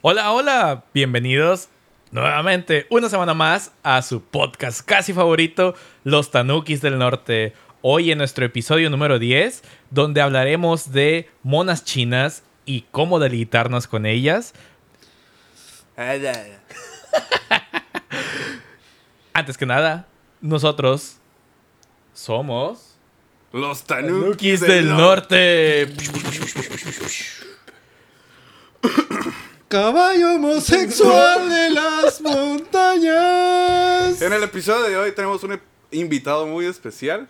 Hola, hola, bienvenidos nuevamente una semana más a su podcast casi favorito, Los Tanukis del Norte. Hoy en nuestro episodio número 10, donde hablaremos de monas chinas y cómo deleitarnos con ellas. Antes que nada, nosotros somos Los Tanukis Tanukis del Norte. Caballo homosexual de las montañas. En el episodio de hoy tenemos un invitado muy especial.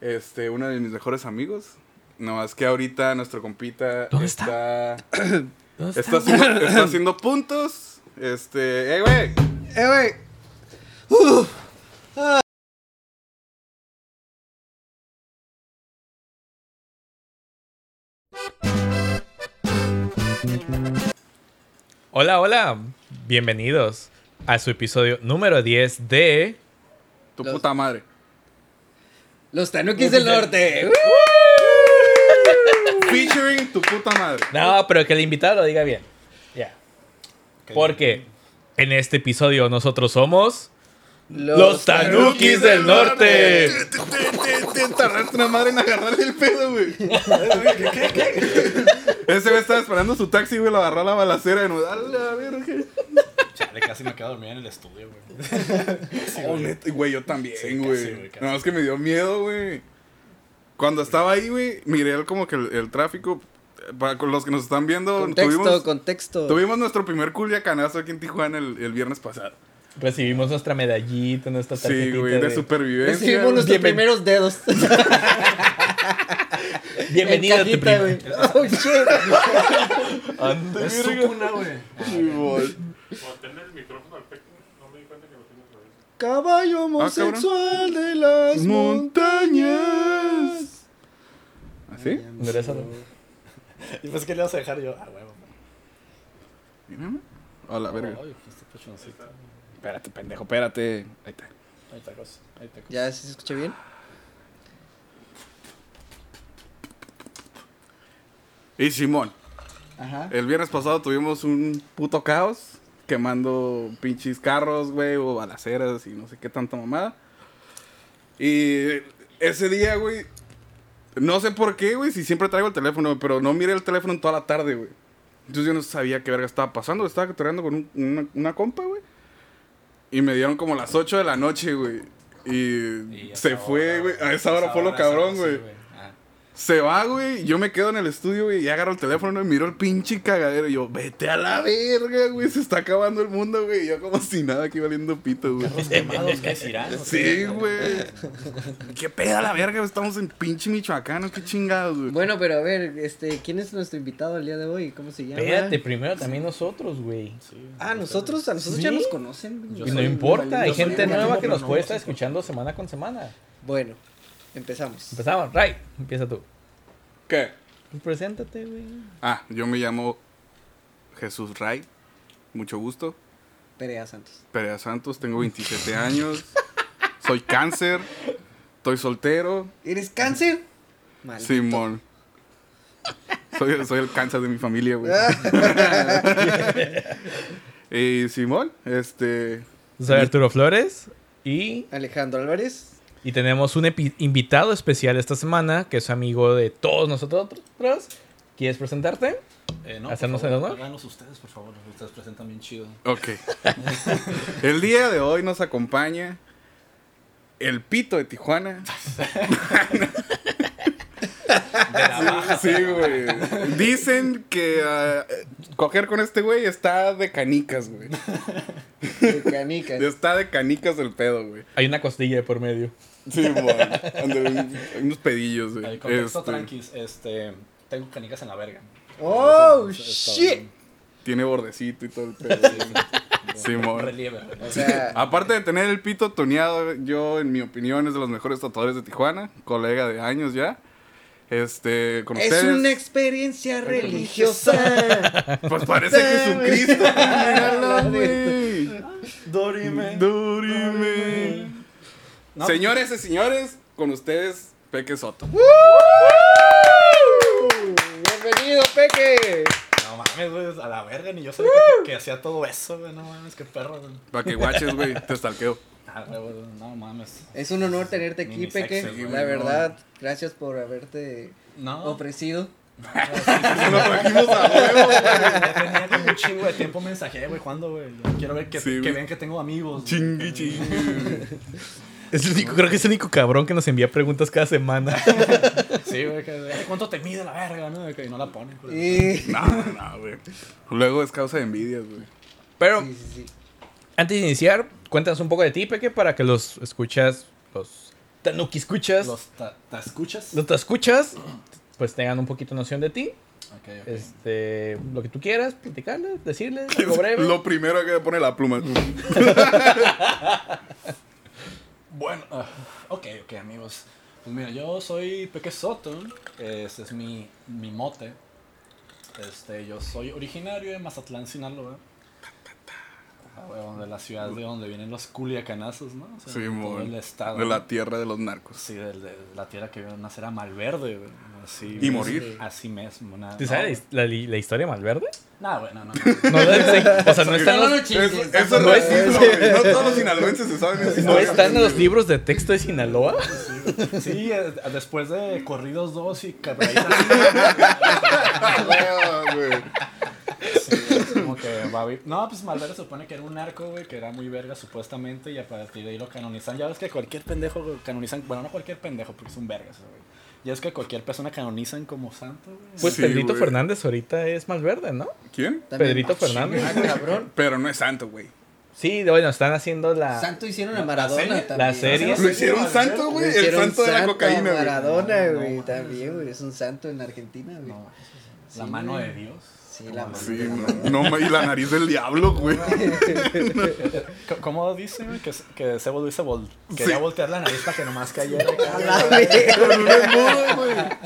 Este, uno de mis mejores amigos. No, es que ahorita nuestro compita ¿Dónde está, ¿Dónde está, haciendo, está haciendo puntos. Este, eh, güey. Eh, güey. Uf. Hola, hola, bienvenidos a su episodio número 10 de... Tu Los- puta madre. Los Tanukis del Norte. Featuring tu puta madre. No, pero que el invitado lo diga bien. Ya. Porque en este episodio nosotros somos... Los Tanukis del Norte. Te tardaste una madre en agarrar el pedo, güey. Ese güey estaba esperando su taxi, güey, lo agarró a la balacera y nos a la verga. Chale, casi me quedo dormido en el estudio, güey. Oh, neta, güey, yo también, Sí, güey. casi, güey, casi. no, es que me dio miedo, güey. Cuando estaba ahí, güey, miré el- como que el, el tráfico. Para los que nos están viendo, Contexto, tuvimos, contexto. tuvimos nuestro primer culiacanazo aquí en Tijuana el, el viernes pasado. Recibimos nuestra medallita, nuestra Sí, tarjetita güey, de, de- supervivencia. Recibimos nuestros Bienven- primeros dedos. Bienvenido a tu güey. Oh, shit. Ande, Es cuna, güey. Sí, güey. Caballo Ah, homosexual de las montañas. ¿Así? Enderezalo. Y pues que le vas a dejar yo. Ah, huevo. Mírame. A la verga. Ay, este pechoncito. Espérate, pendejo, espérate. Ahí está. Ahí está cosa. Ahí está cosa. ¿Ya ¿sí se escucha bien? Y Simón, Ajá. el viernes pasado tuvimos un puto caos quemando pinches carros, güey, o balaceras y no sé qué tanta mamada. Y ese día, güey, no sé por qué, güey, si siempre traigo el teléfono, pero no miré el teléfono en toda la tarde, güey. Entonces yo no sabía qué verga estaba pasando. Estaba cotorreando con un- una, una compa, güey. Y me dieron como las 8 de la noche, güey. Y, se fue, güey. A esa hora fue lo cabrón, güey. Se va, güey. Yo me quedo en el estudio, güey. Y agarro el teléfono y miro el pinche cagadero. Y yo, vete a la verga, güey. Se está acabando el mundo, güey. Y yo como si nada aquí valiendo pito, güey. Los quemados que. Sí, güey. Qué peda la verga. güey. Estamos en pinche Michoacán, ¿no? Qué chingados, güey. Bueno, pero a ver, este, ¿quién es nuestro invitado el día de hoy? ¿Cómo se llama? Espérate, primero también nosotros, güey. Ah, nosotros, a nosotros ya nos conocen. Y no importa, hay gente nueva que nos no puede estar escuchando semana con semana. Bueno, empezamos. Empezamos, Ray, empieza tú. ¿Qué? Pues preséntate, güey. Ah, yo me llamo Jesús Ray. Mucho gusto. Perea Santos. Perea Santos, tengo 27 años. Soy cáncer. Estoy soltero. ¿Eres cáncer? Maldito. Simón. Soy, soy el cáncer de mi familia, güey. y Simón, este. Soy Arturo Flores y, Alejandro Álvarez. Y tenemos un invitado especial esta semana que es amigo de todos nosotros. ¿Quieres presentarte? Eh, no, Hacernos por el favor, honor. háganos ustedes, por favor. Ustedes presentan bien chido. Ok. el día de hoy nos acompaña el pito de Tijuana. De la baja. Sí, güey. Dicen que ah, coger con este güey está de canicas, güey. De canicas. Está de canicas el pedo, güey. Hay una costilla de por medio. Sí, Hay unos pedillos, güey. El contexto Este, tranquis. Este. Tengo canicas en la verga. ¡Oh, está shit! Tiene bordecito y todo el pedo. Simón. Relieve. relieve. O sea, Aparte de tener el pito toneado, yo, en mi opinión, es de los mejores tatuadores de Tijuana. Colega de años ya. Este, con es ustedes. una experiencia religiosa. Pues parece Jesucristo. Míralo, güey. Dorime. Dorime. No, Señores y señores, con ustedes, Peque Soto. Bienvenido, Peque. No, no mames, güey, a la verga, ni yo sabía que, que hacía todo eso, güey, no mames, qué perro. Para que guaches, güey, te stalkeo. Ah, güey, güey, no mames. Es un honor tenerte aquí, Peque. güey, La no. verdad, gracias por haberte No, ofrecido. Se lo trajimos a huevo, güey. ya tenía como un chingo de tiempo mensajé, güey, ¿cuándo, güey? Quiero ver que, Sí, que vean que tengo amigos. Chingui, chingui. Es el único, creo que es el único cabrón que nos envía preguntas cada semana. Sí, güey, que "Ay, ¿cuánto te mide la verga, no? Que no la ponen, güey. Y... No, no, güey. Luego es causa de envidias, güey. Pero Sí, sí, sí. antes de iniciar, cuéntanos un poco de ti, Peque, para que los escuchas, los Tanuki escuchas, los, Los ta- ¿Te escuchas? te escuchas, pues tengan un poquito noción de ti. Ok, ok. Este, lo que tú quieras, platicarles, decirles, algo breve. Lo primero que pone la pluma. Bueno, ah, ok, ok, amigos. Pues mira, yo soy Peque Soto. Este es mi, mi mote. Este, yo soy originario de Mazatlán, Sinaloa. Ah, bueno, de la ciudad de donde vienen los culiacanazos, ¿no? O sea, Sí, el estado. De la tierra de los narcos. Sí, de, de la tierra que vio nacer a Malverde, güey. Así, Y morir. Así mismo. Nada, ¿Tú sabes la, la- la historia Malverde? No, güey, no, no. No, sé. o sea, no están No, los, no Eso, eso No es- racismo, güey. No todos los sinaloenses se saben esa no están en los libros de texto de Sinaloa. Sí, eh, después de Corridos 2 y Cabrera. Ah, güey. Sí, es como que va a vi- No, pues Malverde se supone que era un narco, güey, que era muy verga supuestamente y a partir de ahí lo canonizan. Ya ves que cualquier pendejo güey, canonizan, bueno, no cualquier pendejo porque es un vergas, güey. Ya es que cualquier persona canonizan como santo, güey. Pues Sí, Pedrito güey. Fernández ahorita es Malverde, ¿no? ¿Quién? Pedrito Fernández. Ah, cabrón. Pero no es santo, güey. Sí, bueno, están haciendo la... Santo hicieron a La Maradona serie- también. la serie. Lo hicieron santo, güey. El santo de la cocaína, a güey. Maradona, No, güey, no, también, güey. Es un santo en Argentina, güey. No, la Sí, mano güey. de Dios. Sí, la mano. Sí, no, no, y la nariz del diablo, güey. ¿Cómo dice, güey? Que, se- que Sebo Luis se vol quería Sí. voltear la nariz para que nomás cayera.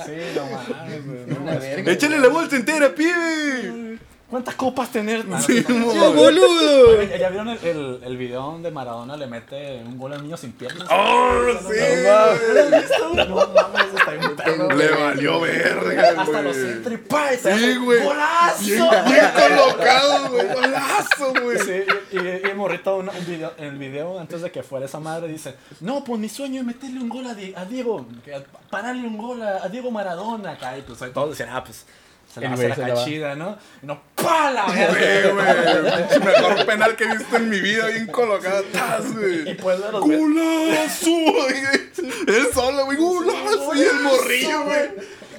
Sí, no mames, güey. Échale la bolsa entera, pibe. ¿Cuántas copas tener? No, Sí, no, no. mo. boludo! ¿Ya vieron el, el, el video donde Maradona le mete un gol al niño sin piernas? Oh, ¿No sí, lo has visto, güey? No mames, está Le güey. valió verga, Hasta los se Sí, güey. ¡Golazo! Bien, colocado, güey. Golazo, güey. Sí, y, y, morrito un, un video, en el video antes de que fuera esa madre dice no pues mi sueño es meterle un gol a, Di- a Diego pararle un gol a, a Diego Maradona acá y pues todos decían ah pues se la güey acá la va. chida ¿no? y no ¡pa! la Sí, verga güey. Mejor penal que he visto en mi vida, bien colocado. ¡Tas, y güey! pues de los güey. Él solo, güey. ¡Golazo! Y el morrillo, güey.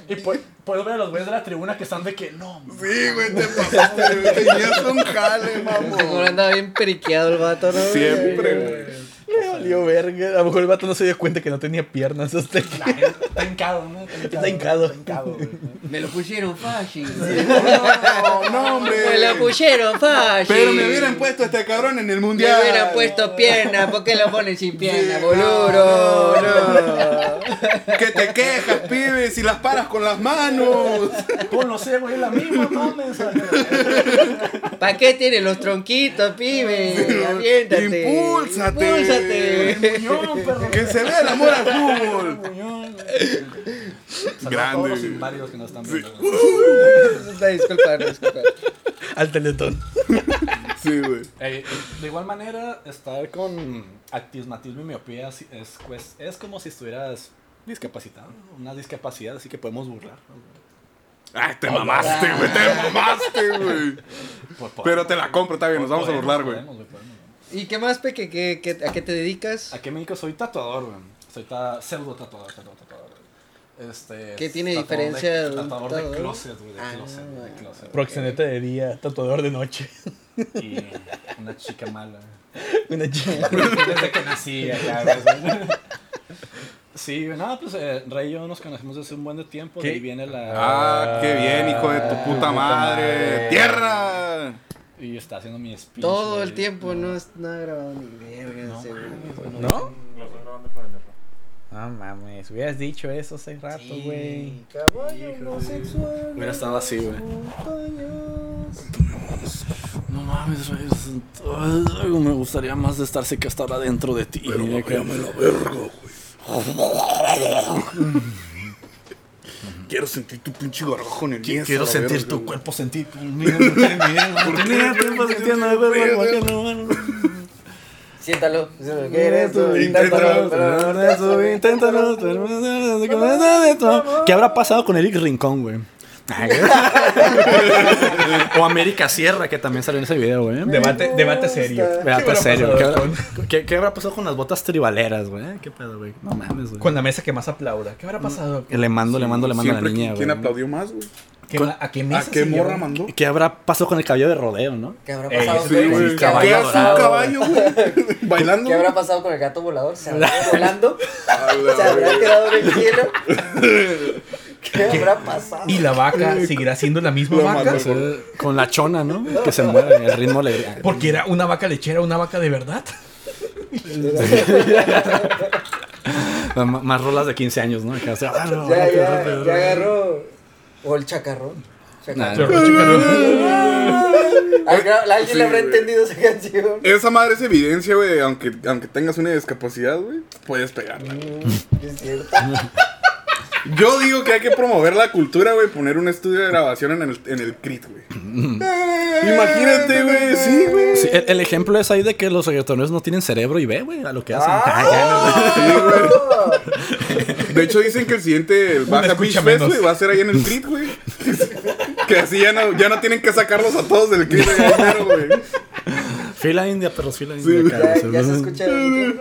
y pues puedo ver a los güeyes de la tribuna que están de que no Sí, güey, te pasaste, güey. Tenías un jale, mamón. andaba bien periqueado el vato, ¿no? Siempre, güey. Le valió verga. A lo mejor el vato no se dio cuenta que no tenía piernas hasta está hincado ¿no? Está hincado. está hincado güey. Me lo pusieron fácil. No, no, hombre. Me lo pusieron fácil. Pero me hubieran puesto a este cabrón en el Me mundial. hubieran puesto pierna. ¿Por qué lo ponen sin pierna, Sí, boludo? No. Que te quejas, pibe, si las paras con las manos. Con los cebos es la misma mames ¿Para qué tienen los tronquitos, pibe? Aviéntate. Impúlsate. Impúlsate. Muñón, perro. Que se vea el amor al fútbol. Muñón. Saludos a Grande, todos los que nos están viendo. No, disculpa, disculpa. al teletón. Sí, güey. Eh, de igual manera, estar con actismatismo y miopía es, es, pues, es como si estuvieras discapacitado, una discapacidad, así que podemos burlar. Ay, te mamaste, güey, te mamaste, güey. Por- por- Pero te la compro, está bien, nos vamos a burlar, güey. podemos. ¿Y qué más, Peque? ¿Qué, qué, a qué te dedicas? Aquí en México soy tatuador, güey. Soy ta- pseudo tatuador, pseudo tatuador. güey. Este, ¿Qué tiene diferencia de, tatuador de closet, güey, de Ah, closet, de closet. Proxeneta de día, tatuador de noche. Y una chica mala. Una chica. Desde que nací acá, güey. Sí, no, pues eh, Rey y yo nos conocemos desde un buen de tiempo. ¿Qué? De ahí viene la. Ah, qué bien, hijo de tu Ah, puta puta madre. madre. ¡Tierra! Y está haciendo mi speech. Todo güey. el tiempo no, es- no ha grabado ni verga, No, güey. güey, ¿No? Lo estoy grabando con el otro. No mames, hubieras dicho eso hace rato, Sí, güey. Caballo homosexual. Hubiera estado así, güey. No mames, güey. Me gustaría más de estar que estar adentro de ti. Mira que- Quiero sentir tu pinche gargajo en el mío, Quiero sentir tu güey. cuerpo sentir. Siéntalo. Inténtalo. Inténtalo. ¿Qué habrá pasado con Eric Rincón, güey? o América Sierra, que también salió en ese video, güey. Debate, debate serio. ¿Qué habrá serio. pasado ¿Qué con- qué- qué habrá pasado con las botas tribaleras, güey? ¿Qué pedo, güey? No mames, güey. Con la mesa que más aplauda. ¿Qué habrá pasado? Le mando, le mando, le mando a la niña, ¿Quién güey. aplaudió más, güey? ¿Qué ¿A qué ¿A mesa qué se morra mandó? ¿Qué habrá pasado con el cabello de rodeo, no? ¿Qué habrá Ey, pasado sí, con el ¿Qué caballo hace un dorado? caballo, güey? Bailando. ¿Qué habrá pasado con el gato volador? ¿Se habrá volando? A la ¿Se habrá quedado en el cielo? ¿Qué habrá pasado? ¿Y la vaca seguirá siendo la misma vaca? Con la chona, ¿no? Que se mueve, el ritmo le... Porque era una vaca lechera, una vaca de verdad. Más rolas de 15 años, ¿no? Que hace- Ya, ya, ya agarró. O el chacarrón. ¿Alguien Sí, le habrá entendido esa canción? Esa madre es evidencia, güey. Aunque, aunque tengas una discapacidad, güey, puedes pegarla. Mm, Es cierto. Yo digo que hay que promover la cultura, güey. Poner un estudio de grabación en el, en el CRIT, güey. Imagínate, güey. Sí, güey. Sí, el, el ejemplo es ahí de que los reggaetoneros no tienen cerebro y ve, güey, a lo que hacen. Ah. Sí, güey. De hecho, dicen que el siguiente el Baja Beach Fest, güey, va a ser ahí en el CRIT, güey. Que así ya no, ya no tienen que sacarlos a todos del CRIT, güey, primero, güey. Fila india, perros, fila Sí, india. güey. acá, ¿Ya, sí, ya se güey. escucha el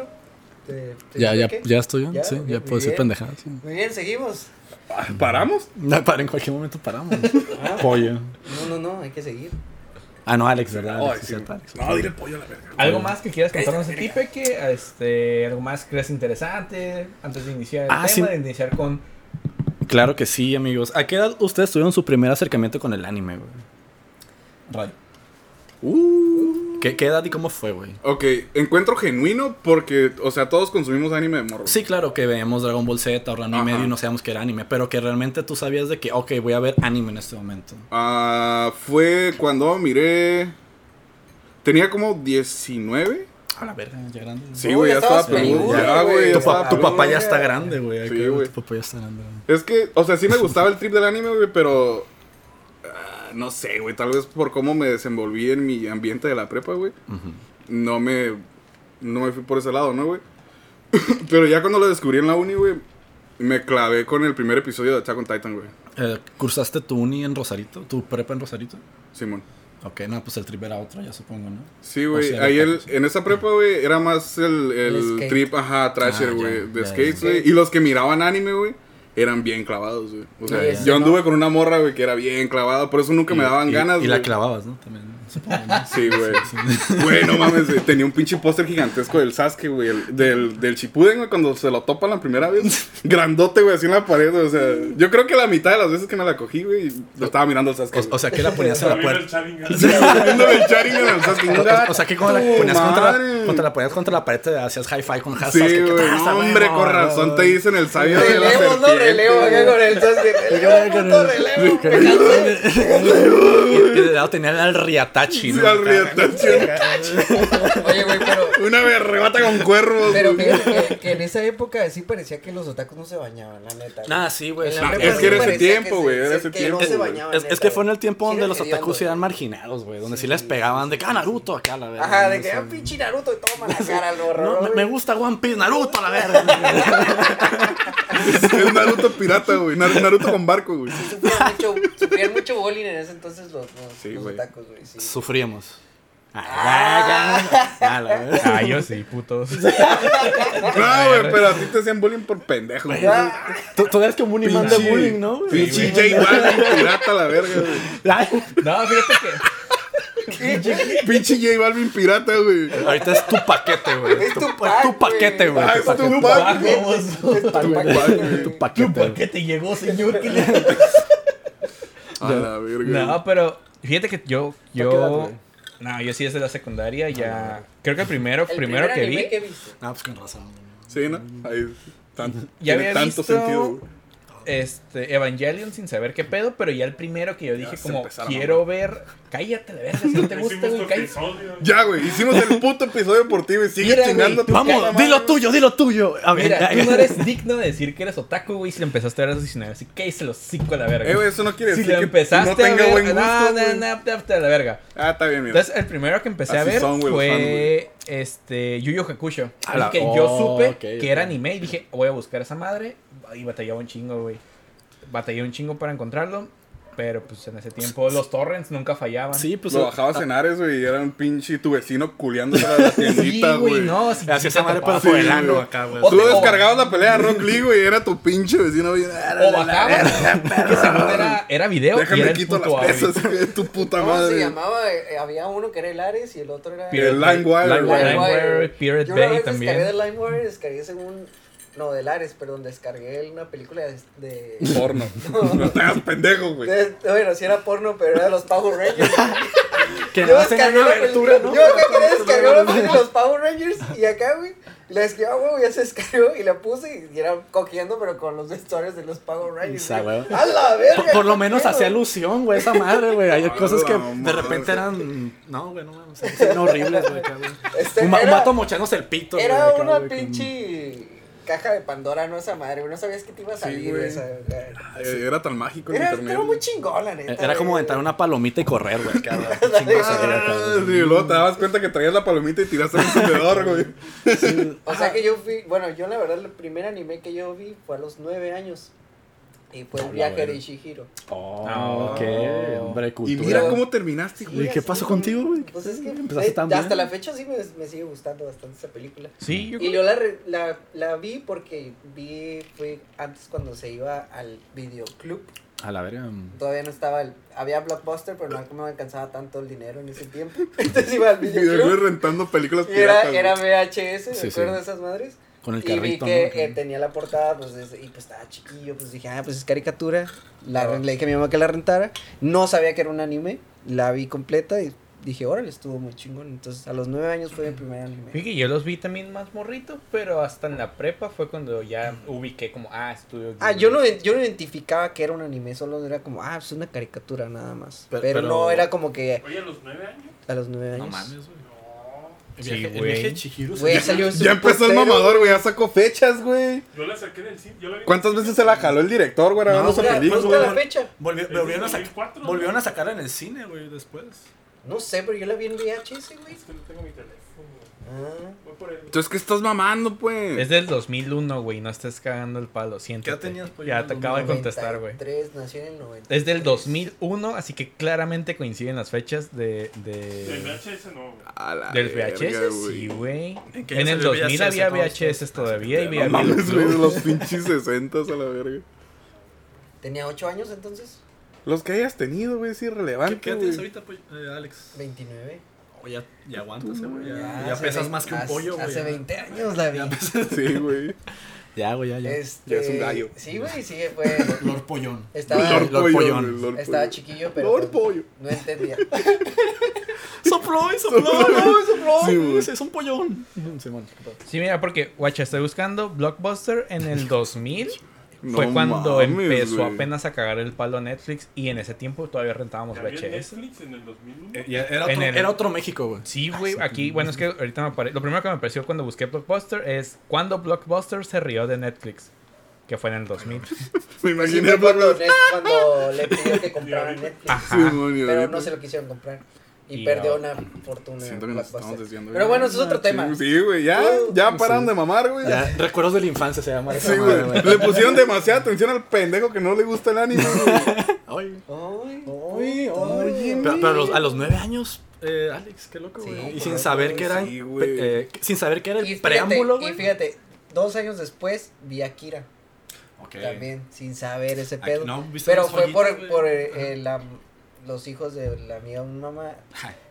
Ya, ya, qué? ya estoy ¿Ya? sí, ya puedo decir pendejadas. sí. Muy bien, seguimos. Ah, ¿Paramos? No, para en cualquier momento paramos. Pollo. No, no, no, hay que seguir. Ah, no, Alex, ¿verdad? Alex, sí, es cierto, güey. Alex. No, dile pollo a la verga. ¿Algo más que quieras contarnos de ti, Peque? Este, ¿Algo más que creas interesante antes de iniciar el Ah, tema? sí. De iniciar con... Claro que sí, amigos. ¿A qué edad ustedes tuvieron su primer acercamiento con el anime, güey? Ray. ¿Qué, ¿Qué edad y cómo fue, güey? Ok, encuentro genuino porque, o sea, todos consumimos anime de morro. Sí, claro que veíamos Dragon Ball Z o y medio y no sabíamos que era anime, pero que realmente tú sabías de que, ok, voy a ver anime en este momento. Ah, fue cuando miré. Tenía como 19. A la verga, ya grande. Sí, güey, ya ya estaba estabas peludo. Ya, güey. Tu, pa- papá ya está grande, güey. Sí, güey. Tu papá ya está grande. güey. Es que, o sea, sí me gustaba el trip del anime, güey, pero. No sé, güey, tal vez por cómo me desenvolví en mi ambiente de la prepa, güey. No me. No me fui por ese lado, ¿no, güey? pero ya cuando lo descubrí en la uni, güey, me clavé con el primer episodio de Attack on Titan, güey. Eh, ¿Cursaste tu uni en Rosarito? ¿Tu prepa en Rosarito? Simón. Ok, no, pues el trip era otro, ya supongo, ¿no? Sí, O güey. sea, Ahí el, en esa prepa, güey, era más el, el El trip, ajá, trasher, Ah, güey, de skates, güey. Y los que miraban anime, güey, eran bien clavados, güey. O sea, yo ¿no? anduve con una morra, güey, que era bien clavada. Por eso nunca me daban y- ganas, Y la clavabas, ¿no? También, supongo, ¿no? Sí, güey. Güey, no mames, tenía un pinche póster gigantesco del Sasuke, güey, el- del, del Shippuden, güey, cuando se lo topan la primera vez. Grandote, güey, así en la pared, o sea, yo creo que la mitad de las veces que me la cogí, güey, lo estaba mirando al Sasuke. O, o sea, que la ponías en la puerta. El Sharingan al Sasuke. O, o sea, que como la ¡Tu ponías contra la, contra la, ponías contra la pared, te hacías hi-fi con hashtag. Sí, güey, hombre, con razón te dicen el sabio de la Relevo, no, relevo acá güey. con el Sasuke. Relevo, relevo. Y de lado tenía el Riatachi, Sí, ¿no? al Riatachi. Oye, güey, pero. Una berrebata con cuervos. Pero güey. fíjate que, que en esa época sí parecía que los otakus no se bañaban, la neta. güey. Ah, sí, güey. Sí. es sí que era ese tiempo, güey, se- era se- ese tiempo, no se güey. bañaban. Es, neta, es que fue en el tiempo Sí donde los otakus hediondos. eran marginados, güey. Donde sí les Sí. pegaban de que, ah, Naruto, acá, la verdad. Ajá, de que ah, pinche Naruto y toma la cara al horror. me, me gusta One Piece, Naruto, la verga. Es Naruto pirata, güey. Nar- Naruto con barco, güey. Sufrían mucho, sufrían mucho bullying en ese entonces los, los, Sí, los güey. otakus, güey. Sí. Sufríamos. Ah. Ah. Ah, yo sí, putos. No, güey, pero a ti te hacían bullying por pendejo, güey. Tú, tú eres como un imán de bullying, ¿no? güey? Pinche J Balvin pirata, la verga, güey. No, fíjate que... Pinche J Balvin pirata, güey. Ahorita es tu paquete, güey. Es tu, Tupac, tu paquete, güey. Ah, tu es paquete. Vamos. Es Tupac, güey. Tu paquete. ¿Por qué te llegó, señor? ¿Qué le- A la verga. No, pero fíjate que yo... yo... No, yo sí desde la secundaria ya... Creo que el primero, El primero primer que vi... que viste. Ah, pues con razón. Sí, ¿no? Ahí. Tan, Ya tiene había tanto visto- sentido, este Evangelion sin saber qué pedo, pero ya el primero que yo dije como quiero ver, cállate la verga, si no te gusta, güey, tu cállate. Ya, güey, hicimos el puto episodio por ti, güey. Sigue Mira, chingando güey, tu Vamos, puta madre, dilo güey. tuyo, dilo tuyo. A ver, Mira, ya- tú no eres digno de decir que eres otaku, güey, si le empezaste a ver a los 19, así que se los cinco a la verga. Eh, güey, eso no quiere si decir le que empezaste no tenga a ver, buen gusto, no, güey. no, no, no, a la verga. Ah, está bien, mira. Entonces, el primero que empecé a Así ver son, güey, los fans, fue este Yu Yu Hakusho. A Así la- que yo oh, supe ok, que ok. era anime y dije, voy a buscar esa madre. Y batallaba un chingo, güey. Batallé un chingo para encontrarlo. Pero pues en ese tiempo los torrents nunca fallaban. Sí, pues. Lo bajabas en Ares, güey, y era un pinche tu vecino culiándose a la Sí, tiendita, güey, güey. no. Si, Hacía esa madre para Sí, el ano güey. acá, güey. O Tú te- descargabas la pelea de Rock Lee, güey, y era tu pinche vecino bien. O bajabas. que según era, era video y era Déjame quito las pesas, güey, tu puta ¿Cómo se madre. llamaba? Eh, Había uno que era el Ares y el otro era... El. LimeWire, LimeWire, güey. Pirate Yo una Bay vez también. descargué de LimeWire, descargué según... No, del Ares, perdón, descargué una película de... de- Porno. No te hagas pendejo, güey. de- bueno, sí era porno, pero era de los Power Rangers. Que Yo tenía descargué una la abertura, ¿no? Yo acá quería descargar una película de los Power Rangers y acá, güey, la descargué, güey, ya se descargó y la puse y era cogiendo, pero con los vestuarios de los Power Rangers. Esa, güey. güey. ¡A la verga! Por, por lo menos hacía alusión, güey, esa madre, güey. Hay Ah, cosas que de repente eran. No, güey, no mames. Eran horribles, güey. cabrón. Este, un, ma- un era- vato mochándose el pito. güey, Era acá, una güey, con- pinche caja de Pandora, no esa madre, güey. No sabías que te iba a Sí, salir güey. esa. Era tan mágico el Era, internet. era muy chingón, la neta. Era como aventar una palomita y correr, güey. Ah, sí, luego te dabas cuenta que traías la palomita y tiraste el encendedor, güey. O sea que yo fui, bueno, yo la verdad el primer anime que yo vi fue a los nueve años. Y fue el viaje de Ishihiro. Oh, ok, hombre, Y cultura. mira cómo terminaste, ¿Y güey. qué pasó contigo, güey? Pues es que Empezaste eh, tan bien. hasta la fecha sí me, me sigue gustando bastante esa película. Sí, yo Y yo la, re- la, la vi porque vi, fue antes cuando se iba al videoclub. A la verga. Todavía no estaba, el, había Blockbuster, pero no me alcanzaba tanto el dinero en ese tiempo. Entonces iba al Y videoclub. rentando películas Y era, piratas. era güey. VHS, ¿me Sí, acuerdo sí. de esas madres? Con el y vi que ¿no? tenía la portada, pues, es- y pues estaba chiquillo, pues dije, ah, pues es caricatura. La, Le dije a mi mamá que la rentara. No sabía que era un anime, la vi completa y dije, órale, estuvo muy chingón. Entonces, a los nueve años fue mi primer anime. Fíjate, yo los vi también más morrito, pero hasta en la prepa fue cuando ya ubiqué como, ah, estudio. Ah, yo no, yo no identificaba que era un anime, solo era como, ah, pues una caricatura nada más. Pero- Pero, pero- no era como que Oye, a los nueve años. a los nueve años. No mames, güey. El Sí, viaje, el güey. viaje de Chihiro. Güey, se- salió Ya empezó el mamador, güey. Ya sacó fechas, güey. Yo la saqué del cine. Yo la vi ¿Cuántas veces se la jaló el director, güey, No, esa película, busca la fecha. Volvieron, a sac- 2004, ¿no? volvieron a sacarla en el cine, güey, después. No sé, pero yo la vi en VHS, güey. Es que no tengo mi teléfono. Ah. Voy por él. Entonces, ¿qué estás mamando, pues? Es del 2001, güey, no estés cagando el palo, siéntate. ¿Qué edad tenías, pues, Ya te el acabo de contestar, güey. 93, nació en el 90. Es del 2001, así que claramente coinciden las fechas de, Del de VHS no, güey. A la del verga, VHS, güey. sí, güey. ¿En qué En el salió 2000 VHS? había ¿Cómo VHS todavía y No había mames, güey, los pinches 60 a la verga. ¿Tenía 8 años entonces? Los que hayas tenido, güey, es ¿Qué, irrelevante, qué edad tienes ahorita, pues, eh, Alex? 29. Oh, ya, ya aguantas, güey. Ya, Ya, ya pesas más que un pollo, güey. Hace ya. 20 años la vi. Ya pesas- Sí, güey. Ya, güey, ya, ya. Este, Ya es un gallo. Sí, güey, sí, fue. Lord Pollón. Estaba, Lord Lord Pollón. güey, Lord estaba Pollo. chiquillo, pero. Lord pues, Pollo. No entendía. Sopló y sopló. Sí, es un pollón. Sí, mira, porque, guacha, estoy buscando Blockbuster en el 2000. No fue cuando mames, empezó güey. apenas a cagar el palo Netflix y en ese tiempo todavía rentábamos VHS. Netflix en el 2001. Eh, ya Era En otro, el- era otro México, güey. Sí, güey, aquí, bueno, es que ahorita me aparece. Lo primero que me apareció cuando busqué Blockbuster es cuando Blockbuster se rió de Netflix, que fue en el 2000. Me Sí, imaginé fue cuando, cuando... Cuando le pidió que compraran Netflix. Ajá. Simón, y Pero no se lo quisieron comprar. Y, Y perdió ahora- una fortuna. Siento que nos estamos desviando. Pero bueno, eso es otro Sí, tema. Sí, güey, ya, Uh, ya sí. pararon de mamar, güey. Ya, recuerdos de la infancia se llama Sí, güey. Le pusieron demasiada atención al pendejo que no le gusta el anime, güey. Ay. Ay, Ay, oye, Pero, pero a, los, a los nueve años, eh, Alex, qué loco, Sí, güey. y por sin saber que era. sí, güey. eh, sin saber que era el Y fíjate, preámbulo, y güey. fíjate, dos años después vi a Kira Ok. también, sin saber ese Aquí pedo. no, ¿viste Pero fue por, joyitas, por eh, eh, la- los hijos de la amiga de mi mamá.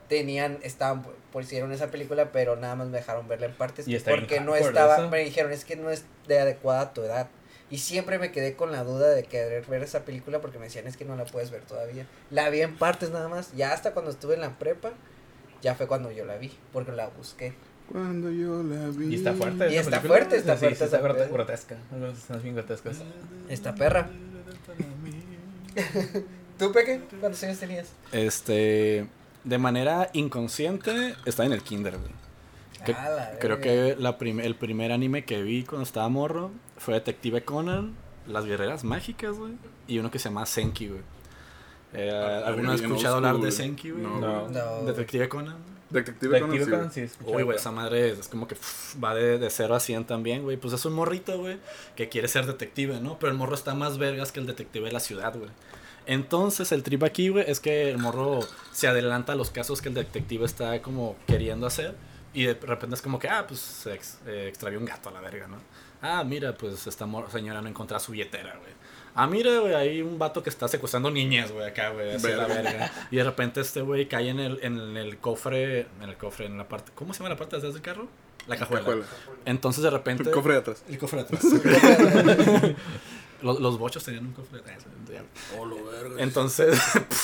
Tenían, estaban, por hicieron esa película, pero nada más me dejaron verla en partes. Y está bien porque no estaba, eso. me dijeron, es que no es de adecuada a tu edad. Y siempre me quedé con la duda de querer ver esa película porque me decían, es que no la puedes ver todavía. La vi en partes nada más. Ya hasta cuando estuve en la prepa, ya fue cuando yo la vi, porque la busqué. Cuando yo la vi. Y está fuerte. Y está película. fuerte, está Sí, fuerte sí, está esa grotesca. Algunas bien grotescas. Esta perra. ¿Tú, Peque? ¿Cuántos años tenías? Este, de manera inconsciente, estaba en el kinder, güey. Que- Ah, la creo que la prim- el primer anime que vi cuando estaba morro fue Detective Conan, Las Guerreras Mágicas, güey, y uno que se llama Senki, güey. Eh, Ah, ¿Alguno ha escuchado hablar de. Senki, güey? No, No. No. Detective Conan. Detective Conan, Detective sí, Conan, güey. sí, Uy, güey, esa madre es como que pff, va de, de 0 a 100 también, güey. Pues es un morrito, güey, que quiere ser detective, ¿no? Pero el morro está más vergas que el detective de la ciudad, güey. Entonces, el trip aquí, güey, es que el morro se adelanta a los casos que el detective está como queriendo hacer. Y de repente es como que, ah, pues se ex- eh, extravió un gato a la verga, ¿no? Ah, mira, pues esta señora no encontró su billetera, güey. Ah, mira, güey, hay un vato que está secuestrando niñas, güey, acá, güey, la Verga. Y de repente este güey cae en el, en el cofre, en el cofre, en la parte, ¿cómo se llama la parte de atrás del carro? La cajuela. Cajuela. Entonces de repente... El cofre de atrás. El cofre de atrás. los, los bochos tenían un cofre de atrás. Oh. Entonces,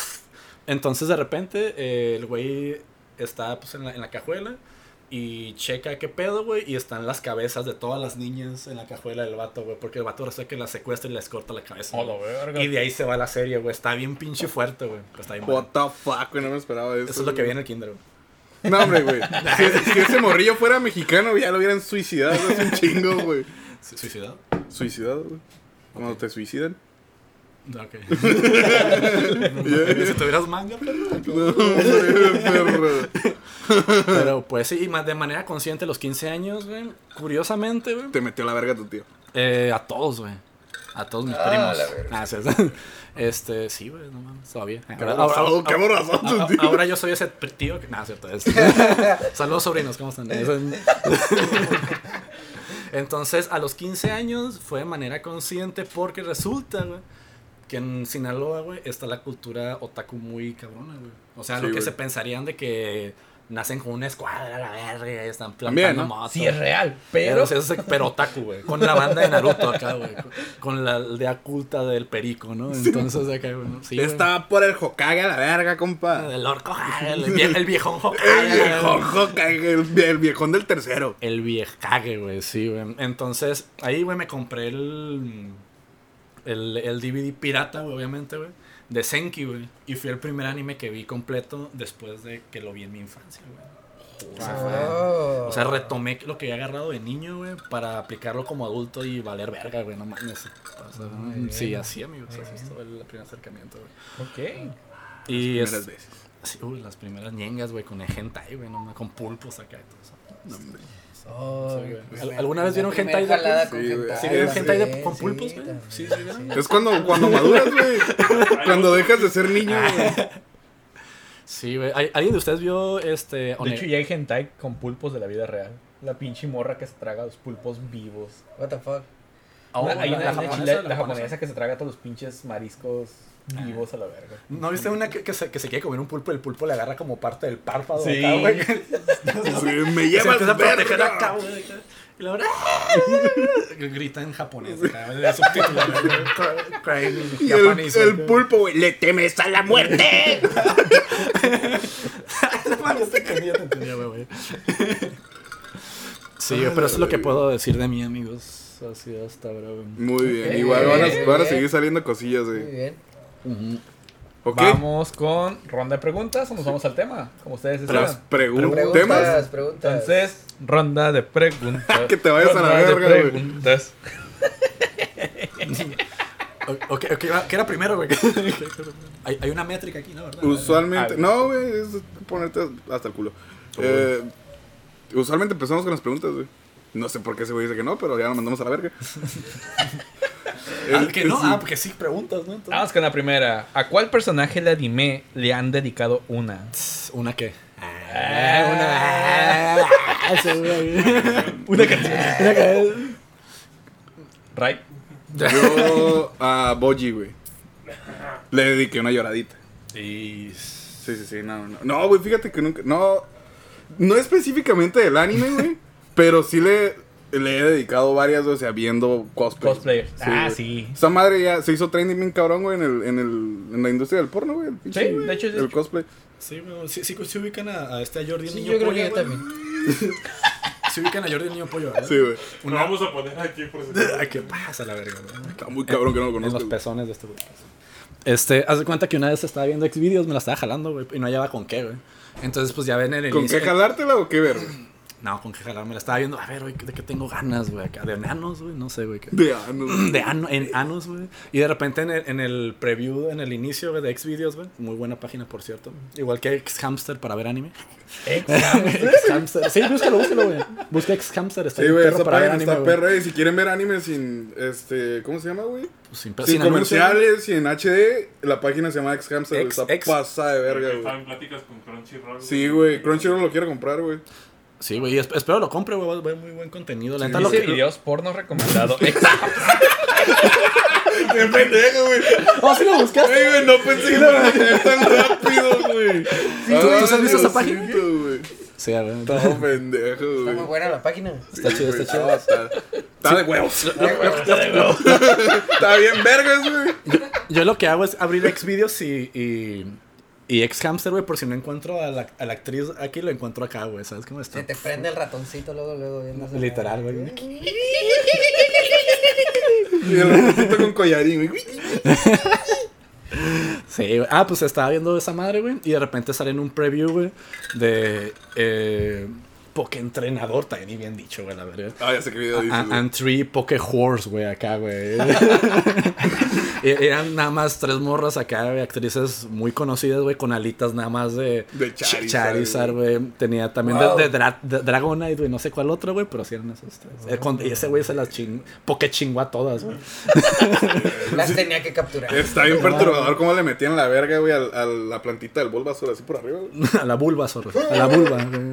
entonces de repente eh, el güey está pues, en, la, en la cajuela y checa qué pedo, güey, y están las cabezas de todas las niñas en la cajuela del vato, güey, porque el vato resulta que las secuestra y les corta la cabeza. Oh, güey. la verga. y de ahí se va la serie, güey. Está bien pinche fuerte, güey. pero Está bien What the fuck, güey, no me esperaba eso. Eso es lo que viene el kinder, güey. No, hombre, güey. Si, si ese morrillo fuera mexicano, ya lo hubieran suicidado hace un chingo, güey. Su- ¿Suicidado? Suicidado, güey. Cuando te suicidan. Ok. Ya, si tuvieras manga, pero... No, hombre, perro. Pero pues sí, y más de manera consciente a los 15 años, güey. Curiosamente, güey. Te metió la verga tu tío. Eh, a todos, güey. A todos mis Ah, primos. la verga. Ah, sí, Este, sí, güey, no mames, todavía. Qué razón, qué razón, tu ahora- tío. ahora yo soy ese tío que. Nada, cierto. es- Saludos, sobrinos, ¿cómo están? Entonces, a los 15 años fue de manera consciente porque resulta, güey, que en Sinaloa, güey, está la cultura otaku muy cabrona, güey. O sea, Sí, lo que se pensarían de que nacen con una escuadra la verga y están También, plantando ¿no? motos. Sí, es real, Pero, pero... pero otaku, güey. Con la banda de Naruto acá, güey. Con, la aldea culta del perico, ¿no? Entonces acá, güey. ¿no? Sí, por el Hokage a la verga, compa. El orco, ah, el, vie- el viejón El Hokage, viejón güey. Hokage, el, el viejón del tercero. El viejage, güey, sí, güey. Entonces, ahí, güey, me compré el, el, el DVD pirata, güey, obviamente, güey. De Senki, güey. Y fue el primer anime que vi completo después de que lo vi en mi infancia, güey. O sea, fue- Oh. O sea, retomé lo que había agarrado de niño, güey, para aplicarlo como adulto y valer verga, güey, no mames. O sea, sí, así, amigos. Así estuvo el primer acercamiento, güey. Ok. Y Primeras es, veces. sí, uy, las primeras ñengas, güey, con el hentai, güey, no con pulpos acá y todo eso. No, hombre. Oh, Sí, güey. pues, ¿Al- la- ¿Alguna vez vieron hentai de pulpos? con Sí, güey. hentai, ¿Sí vieron hentai de, con pulpos, güey? Sí, sí, ¿vieron? Es cuando, cuando maduras, güey. Cuando dejas de ser niño, güey. Sí, güey. ¿Al- ¿Alguien de ustedes vio este... De hecho, ya hay hentai con pulpos de la vida real. La pinche morra que se traga los pulpos vivos. What the fuck. Oh, Una- hay la- una, la una japonesa, la japonesa que se traga todos los pinches mariscos vivos a la verga. ¿No viste una que, que se, que se quiere comer un pulpo y el pulpo le agarra como parte del párpado Sí. acá, güey? Sí, me llevas empieza a proteger acá, güey. Y la verdad... Grita en japonés, acá, subtítulo, güey. Y el, güey. pulpo, güey, le temes a la muerte. Yo te entendía, te entendía, güey, güey. Sí, güey, pero eso es lo que puedo decir de mí, amigos. Así hasta ahora, güey. Muy bien, igual van a, bien, van a bien. seguir saliendo cosillas, Muy güey. Vamos con ronda de preguntas o nos vamos al tema, como ustedes Las desean. preguntas. Preguntas, ¿Temas? preguntas. Entonces, ronda de preguntas. Que te vayas a la verga, güey. preguntas. O- Ok, ok, va, ¿qué era primero, güey? hay, hay una métrica aquí, ¿no? ¿Verdad? Usualmente. No, güey, es ponerte hasta el culo. Eh, usualmente empezamos con las preguntas, güey. No sé por qué ese güey dice que no, pero ya nos mandamos a la verga. Ah, que no, sí. ah, porque sí preguntas, ¿no? Entonces- Vamos con la primera. ¿A cuál personaje de anime le han dedicado una? ¿Una qué? Ah, Una canción. Right. Yo a Boji, güey. Le dediqué una lloradita. Y... Sí, sí, sí, no, no. No, güey, fíjate que nunca. No. No específicamente del anime, güey. pero sí le, le he dedicado varias, o sea, viendo cosplay. Cosplayer. Ah, sí. Esa madre ya se hizo trending bien cabrón, güey, en, el, en, el, en la industria del porno, güey. el Sí, de hecho, de El hecho. cosplay. Sí, güey, sí, sí, sí ubican a, a este a Jordi el Sí, niño yo creo pollo, que yo güey. también. Sí ubican a Jordi el niño pollo, ¿verdad? Sí, güey. Lo vamos a poner aquí por si Ay, ¿Qué pasa la verga, güey? Está muy cabrón que no lo En conozco. los güey. pezones de este güey. Este, haz de cuenta que una vez estaba viendo Xvideos, me la estaba jalando, güey, y no hallaba con qué, güey. Entonces, pues ya ven en el ¿Con inicio- qué jalártela o qué ver? No, con qué jalar, me la estaba viendo. A ver, güey, de qué tengo ganas, güey, acá. De anos, güey, no sé, güey. qué- De ano. De ano, en anos, güey. Y de repente en el, en el preview, en el inicio güey, de Xvideos, güey. Muy buena página, por cierto. Igual que Xhamster para ver anime. Xhamster. Sí, búscalo, búscalo, güey. Busca Xhamster, está Sí, güey, perro esa para ver anime, está. Y si quieren ver anime sin, este, ¿cómo se llama, güey? Pues Sin, Sin, sin comerciales y en HD, la página se llama X-Hamster. Está ex- pasada de verga, güey. Estaban pláticas con Crunchyroll. Sí, güey. Crunchyroll lo quiere comprar, güey. Sí, güey, espero lo compre, güey. Va a ver muy buen contenido. La Sí, lo Dice que. videos porno recomendado. ¡Qué pendejo, güey! ¡Oh, sí lo buscaste! Güey, güey, no pensé que lo iba a hacer tan rápido, güey. ¿tú- tú has visto esa página? Güey. Sí, a ver. Todo pendejo, güey. Está muy buena la página. Está chido, está Sí, chido. está de huevos. Está bien vergas, güey. Yo lo que hago es abrir Xvideos y. y y ex hamster, güey, por si no encuentro a la, a la actriz aquí, lo encuentro acá, güey. ¿Sabes cómo está? Se te prende el ratoncito luego, luego. viendo Literal, güey. Y el ratito con collarín, güey. Sí, güey. Ah, pues estaba viendo esa madre, güey. Y de repente sale en un preview, güey, de. Eh, Poke entrenador, también bien dicho, güey, la verdad. Ah, ya sé qué video dices, And, three Poke Horse, güey, acá, güey. Y Eran nada más tres morras acá, güey, actrices muy conocidas, güey, con alitas nada más de, De Charizard, Charizard, güey. Tenía también Wow. de, de, Dra- de Dragonite, güey, no sé cuál otra, güey, pero sí eran esas tres. Eh, con- y ese güey se las ching... Poke chingó a todas, güey. Las tenía que capturar. Está bien perturbador cómo le metían la verga, güey, a, la plantita del Bulbasaur así por arriba, güey. a la zorro. A la vulva, güey.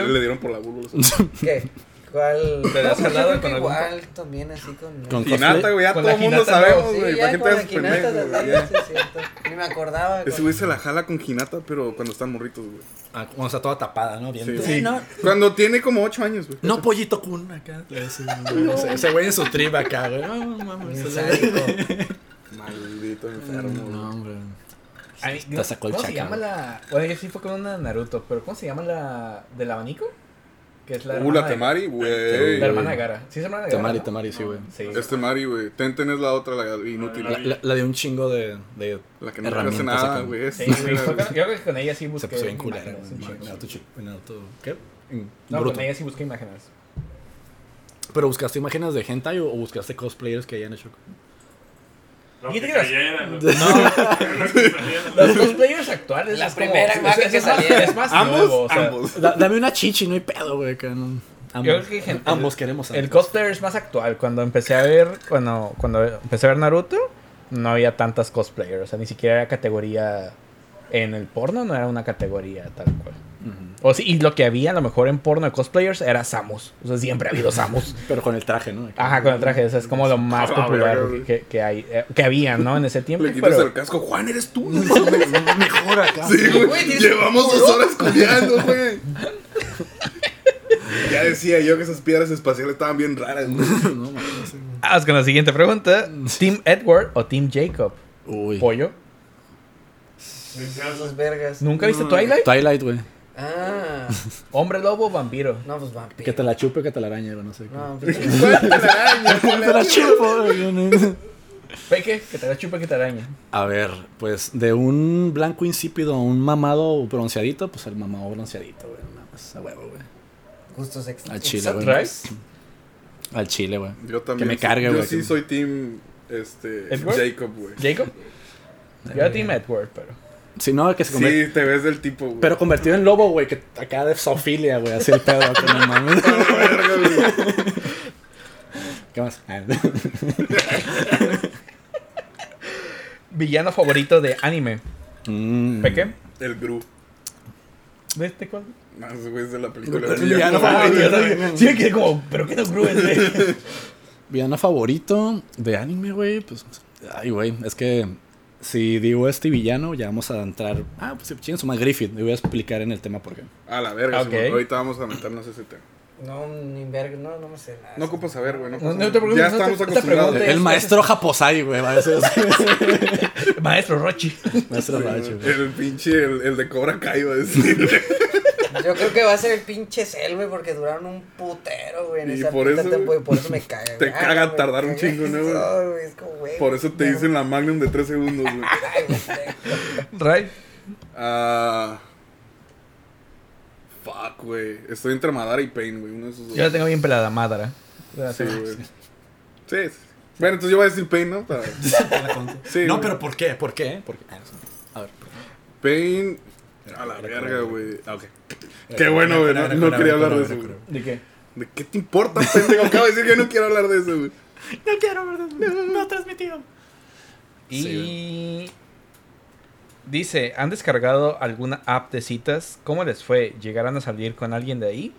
Ah, Le dieron por la vulva. ¿Qué? ¿Cuál? ¿Te has jalado con algún- Igual también así con. Con- Hinata, güey, ya todo el mundo sabemos, güey. ¿Para qué con te la haces pendejo, güey? también, Ya. sí, es cierto. Ni me acordaba. Ese güey se la jala con Hinata, pero cuando están morritos, güey. Ah, Cuando está toda tapada, ¿no? Bien. Sí. No, Cuando tiene como 8 años, güey. no, pollito kun acá. Ese, güey en su trip acá, güey. No, mames. Maldito enfermo, No, hombre. Ay, Te no, sacó el ¿Cómo se llama la...? Bueno, yo sí fue con una Naruto, pero ¿cómo se llama la... del abanico? Que es la Uh, la de- Temari, güey. La hermana de Gara. ¿Sí es hermana de Gara? Temari, no? Temari, sí, güey. Sí. Es Temari, güey. Tenten es la otra, la inútil. La, La, la, la de un chingo de, de que no hace nada, güey. Sí, esa, güey, yo creo que con ella sí Se busqué puso bien culera. En Naruto chi- en Naruto- ¿Qué? No, Boruto. con ella sí busqué imágenes. Pero buscaste imágenes de hentai o, o buscaste cosplayers que hayan hecho. No, ¿Y que te creas? cayeran, No, los cosplayers actuales. La como- primera es- es que saliera. Es más Ambos, nuevo, o sea, ambos. Da- dame una chichi, no hay pedo, güey. Que no, ambos, Yo creo que gen- ambos queremos El saber. cosplayer es más actual. Cuando empecé a ver, cuando, cuando empecé a ver Naruto, no había tantas cosplayers. O sea, ni siquiera era categoría en el porno, no era una categoría tal cual. O sí, y lo que había a lo mejor en porno de cosplayers era Samus. O sea, siempre ha habido Samus. Pero con el traje, ¿no? Ajá, con el traje, eso es como lo más Ah, popular que, que hay, eh, que había, ¿no? En ese tiempo. Le quitas Pero, el casco. Juan, eres tú. Mejor acá. Sí, güey. Llevamos dos horas culiando, güey. Ya decía yo que esas piedras espaciales estaban bien raras, güey. No, vamos con la siguiente pregunta. ¿Team Edward o Team Jacob? Uy. ¿Pollo? Esas vergas. ¿Nunca viste Twilight? Twilight, güey. Ah. ¿Hombre lobo o vampiro? No, pues vampiro. Que te la chupe, que te la arañe, güey, no sé. qué. No, pues, te la chupo, güey. Peque, que te la chupa que te araña. A ver, pues de un blanco insípido a un mamado bronceadito, pues el mamado bronceadito, güey. Nada más, a huevo, güey. gustos extra. Al chile, güey. Al chile, güey. Yo también. me cargue, Yo güey, sí que- soy team este. Jacob, güey. ¿Jacob? Yo a Team Edward, pero. Si no, que se convierte. Sí, te ves del tipo, güey. Pero convertido en lobo, güey, que acá de zoofilia, güey, así el pedo, que no mames. Güey. ¿Qué más? Ah. Villano favorito de anime. Mm. ¿Peque? El Gru. ¿De este cuál? Más, güey, es de la película. El villano favorito. güey. Sí, me quedé como, ¿pero qué no cruel, Villano favorito de anime, güey, pues. Ay, güey, es que si digo este villano, ya vamos a entrar. Ah, pues chingan su más Griffith. Y voy a explicar en el tema por qué. A la verga. Ahorita vamos a meternos ese tema. No, ni verga, no, no me sé nada. No ocupas saber, güey. No, No, no te preocupes, ya no te- estamos te acostumbrados. preguntes. El maestro Japosai, güey, va a decir así. Maestro Rochi. Maestro Sí, güey. el pinche, el, el de Cobra Kai, va a decir. Yo creo que va a ser el pinche Cell, güey, porque duraron un putero, güey, en Y esa por eso, y por eso me caga, te caga güey, tardar un chingo, ¿no, güey? es como, güey. Por eso te no. dicen la Magnum de 3 segundos, güey. Ay, güey. Ray. Ah. fuck, güey. Estoy entre Madara y Pain, güey. Uno de esos dos. Yo la tengo bien pelada, Madara. Sí, güey. Sí, sí. Bueno, entonces yo voy a decir Pain, ¿no? Para... Sí, no, güey. pero ¿por qué? ¿Por qué? ¿Por qué? Ah. A ver. ¿por qué? Pain. A la verga, güey. Ah, ok. Qué bueno, güey. No, no quería hablar de eso, güey. ¿De qué? ¿De qué te importa, pendejo? Acabo de decir que no quiero hablar de eso, güey. No quiero hablar de eso. No transmitido. Y Sí, dice, ¿han descargado alguna app de citas? ¿Cómo les fue? ¿Llegaron a salir con alguien de ahí?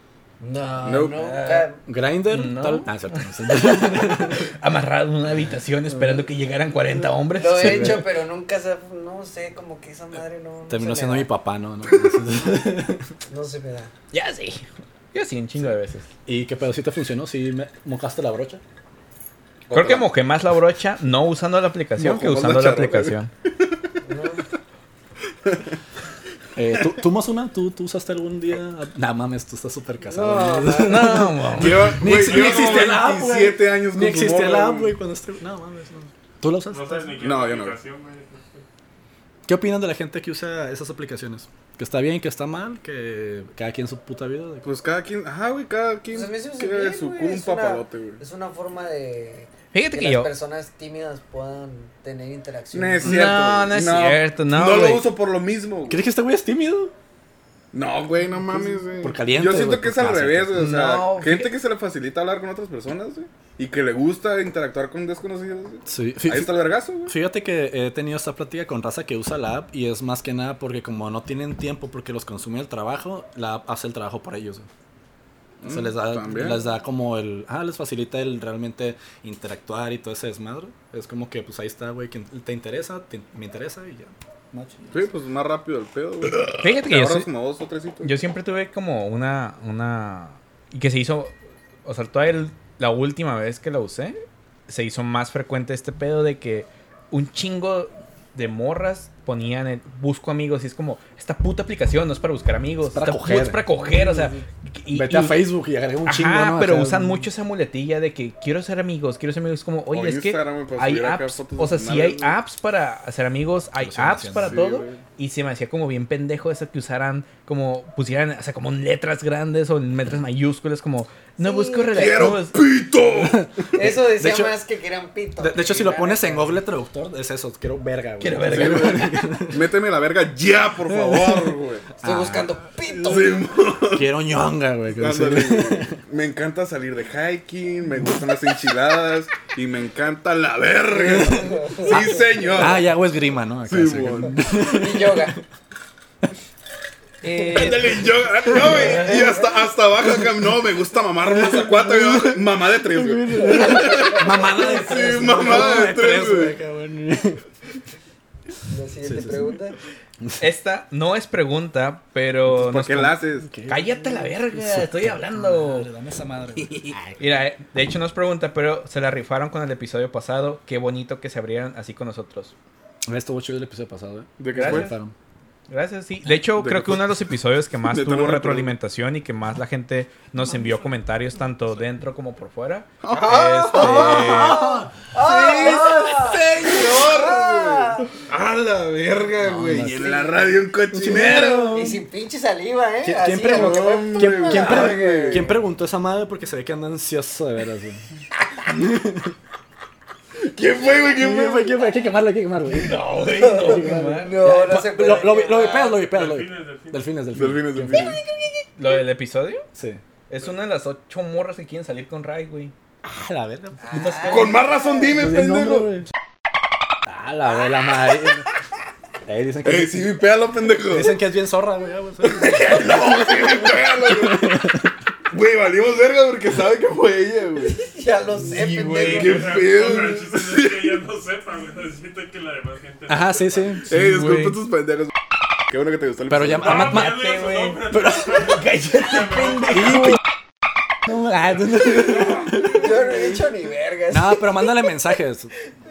No, Nope. nunca. Grinder, No. tal. Ah, cierto. no. Amarrado en una habitación esperando que llegaran 40 hombres. Lo he hecho, pero nunca se. No sé, como que esa madre no. no Terminó siendo mi papá, ¿no? No. No se me da. Ya sí. Ya sí, un chingo de veces. ¿Y qué pedo? ¿Sí te funcionó? ¿Sí me mojaste la brocha? Creo que mojé más la brocha no usando la aplicación que Mojó más usando la la aplicación. Eh, ¿tú, ¿Tú, Mosuna? ¿Tú, ¿Tú usaste algún día? Nah, mames, tú estás súper casado. No. No, mamá. Lleva, Ni güey, ni existía la app, güey. 27 años Ni existía la app, güey, cuando esté... No, mames, no. ¿Tú la usaste? No sabes ni qué No, es yo la no. aplicación, güey. ¿Qué opinan de la gente que usa esas aplicaciones? ¿Que está bien, que está mal? ¿Que cada quien su puta vida? Pues cada quien, ajá, güey, cada quien Pues quiere su culo un es una- papalote, güey. Es una forma de. Fíjate que que las yo. personas tímidas puedan tener No interacción. es cierto. No, no es cierto, no, No lo uso por lo mismo, güey. ¿Crees que este güey es tímido? No, güey, no mames, güey. por caliente, Yo siento que es al revés, güey. O sea, No, gente que se le facilita hablar con otras personas, güey. Y que le gusta interactuar con desconocidos, güey. Sí. Ahí está el vergazo, güey. Fíjate que he tenido esta plática con raza que usa la app y es más que nada porque como no tienen tiempo porque los consume el trabajo, la app hace el trabajo por ellos. güey. O sea, Mm, les da, también. les da como el... Ah, les facilita el realmente interactuar y todo ese desmadre. Es como que pues ahí está, güey, que te interesa, te- me interesa y ya. Sí, pues más rápido el pedo, güey. Fíjate Te que yo, soy- como dos o tres hitos. yo siempre tuve como una. una y que se hizo. O sea, toda el- la última vez que la usé, se hizo más frecuente este pedo de que un chingo de morras ponían el busco amigos y es como esta puta aplicación no es para buscar amigos Es para esta coger. puta es para coger o sea y- Vete a Facebook y agrega un Ajá, chingo, ¿no? pero usan mucho esa muletilla de que quiero ser amigos, quiero ser amigos. Como, oye, es que Instagram, para hay apps, o sea, sí hay apps para hacer amigos, hay apps para Sí, todo. Y se me hacía como bien pendejo eso que usaran, como pusieran, o sea, como en letras grandes o en letras mayúsculas, como, no Sí. busco ¡Quiero relaciones. pito! Eso decía hecho- más que querían pito. De, de hecho, si lo pones en Google Traductor, es eso, quiero verga, güey. Quiero Sí, verga. Méteme la verga ya, por favor, güey. Estoy Ah. buscando pito. Sí, Quiero ñonga, güey. ándale. Me encanta salir de hiking, me gustan las enchiladas y me encanta la verga. Sí, señor. Ah, ya hago esgrima, ¿no? Acá, Sí, sí. güey. Y yoga. Eh, Ándale, yo, ah, no, güey. Y hasta, hasta abajo acá, no, me gusta mamar más a cuatro, mamá de tres, güey. Mamada de Sí, mamada de tres, güey. La siguiente Sí, sí, sí. pregunta. esta no es pregunta, pero. ¿Por nos qué la haces? Cállate la verga, estoy hablando. Madre, Dame esa madre. Mira, eh, de hecho no es pregunta, pero se la rifaron con el episodio pasado. Qué bonito que se abrieran así con nosotros. Estuvo chido el episodio pasado, ¿eh? ¿De Gracias. Gracias, sí. De hecho, ¿De creo que uno de los episodios que más tuvo retroalimentación y que más la gente nos envió comentarios tanto dentro como por fuera. ¡Ah! Este, ¡Señor! ¡A la verga, güey! no, y en sí. la radio un cochinero. Y sin pinche saliva, ¿eh? ¿Quién, Así preguntó, fue- ¿quién, quién pre- quién preguntó esa madre? Porque se ve que anda ansioso de veras, güey. ¿Quién fue, güey? ¿Quién ¿Quién fue? ¿Quién fue? Hay que quemarlo, hay que quemarlo. güey. No, güey, no, No, no se puede. Lo, lo, vi- lo quemar. vipeas, lo vipeas, lo Delfines, delfines. Delfines, delfines. ¿Lo del episodio? Sí. Es una de las ocho morras que quieren salir con Ray, güey. Ah, la verga. Con más razón dime, Pues el nombre, pendejo. Ah, la verga, madre. Eh, dicen que, Ey, sí, vipéalo, pendejo. dicen que es bien zorra, güey. ah. No, sí, vipéalo, güey. Güey, valimos verga porque sabe que fue ella, güey. Ya lo sé, Sí, pendejo. güey, qué pedo. es que ella no sepa, güey. Necesita que la demás gente. Ajá, sí, sí. Ey, disculpa güey. tus pendejos. Qué bueno que te gustó el Pero ya-. No, Ah, ma- ya no digas su güey. Pero- Cállate, No, ah, no, Yo no he dicho ni vergas. No, pero mándale mensajes.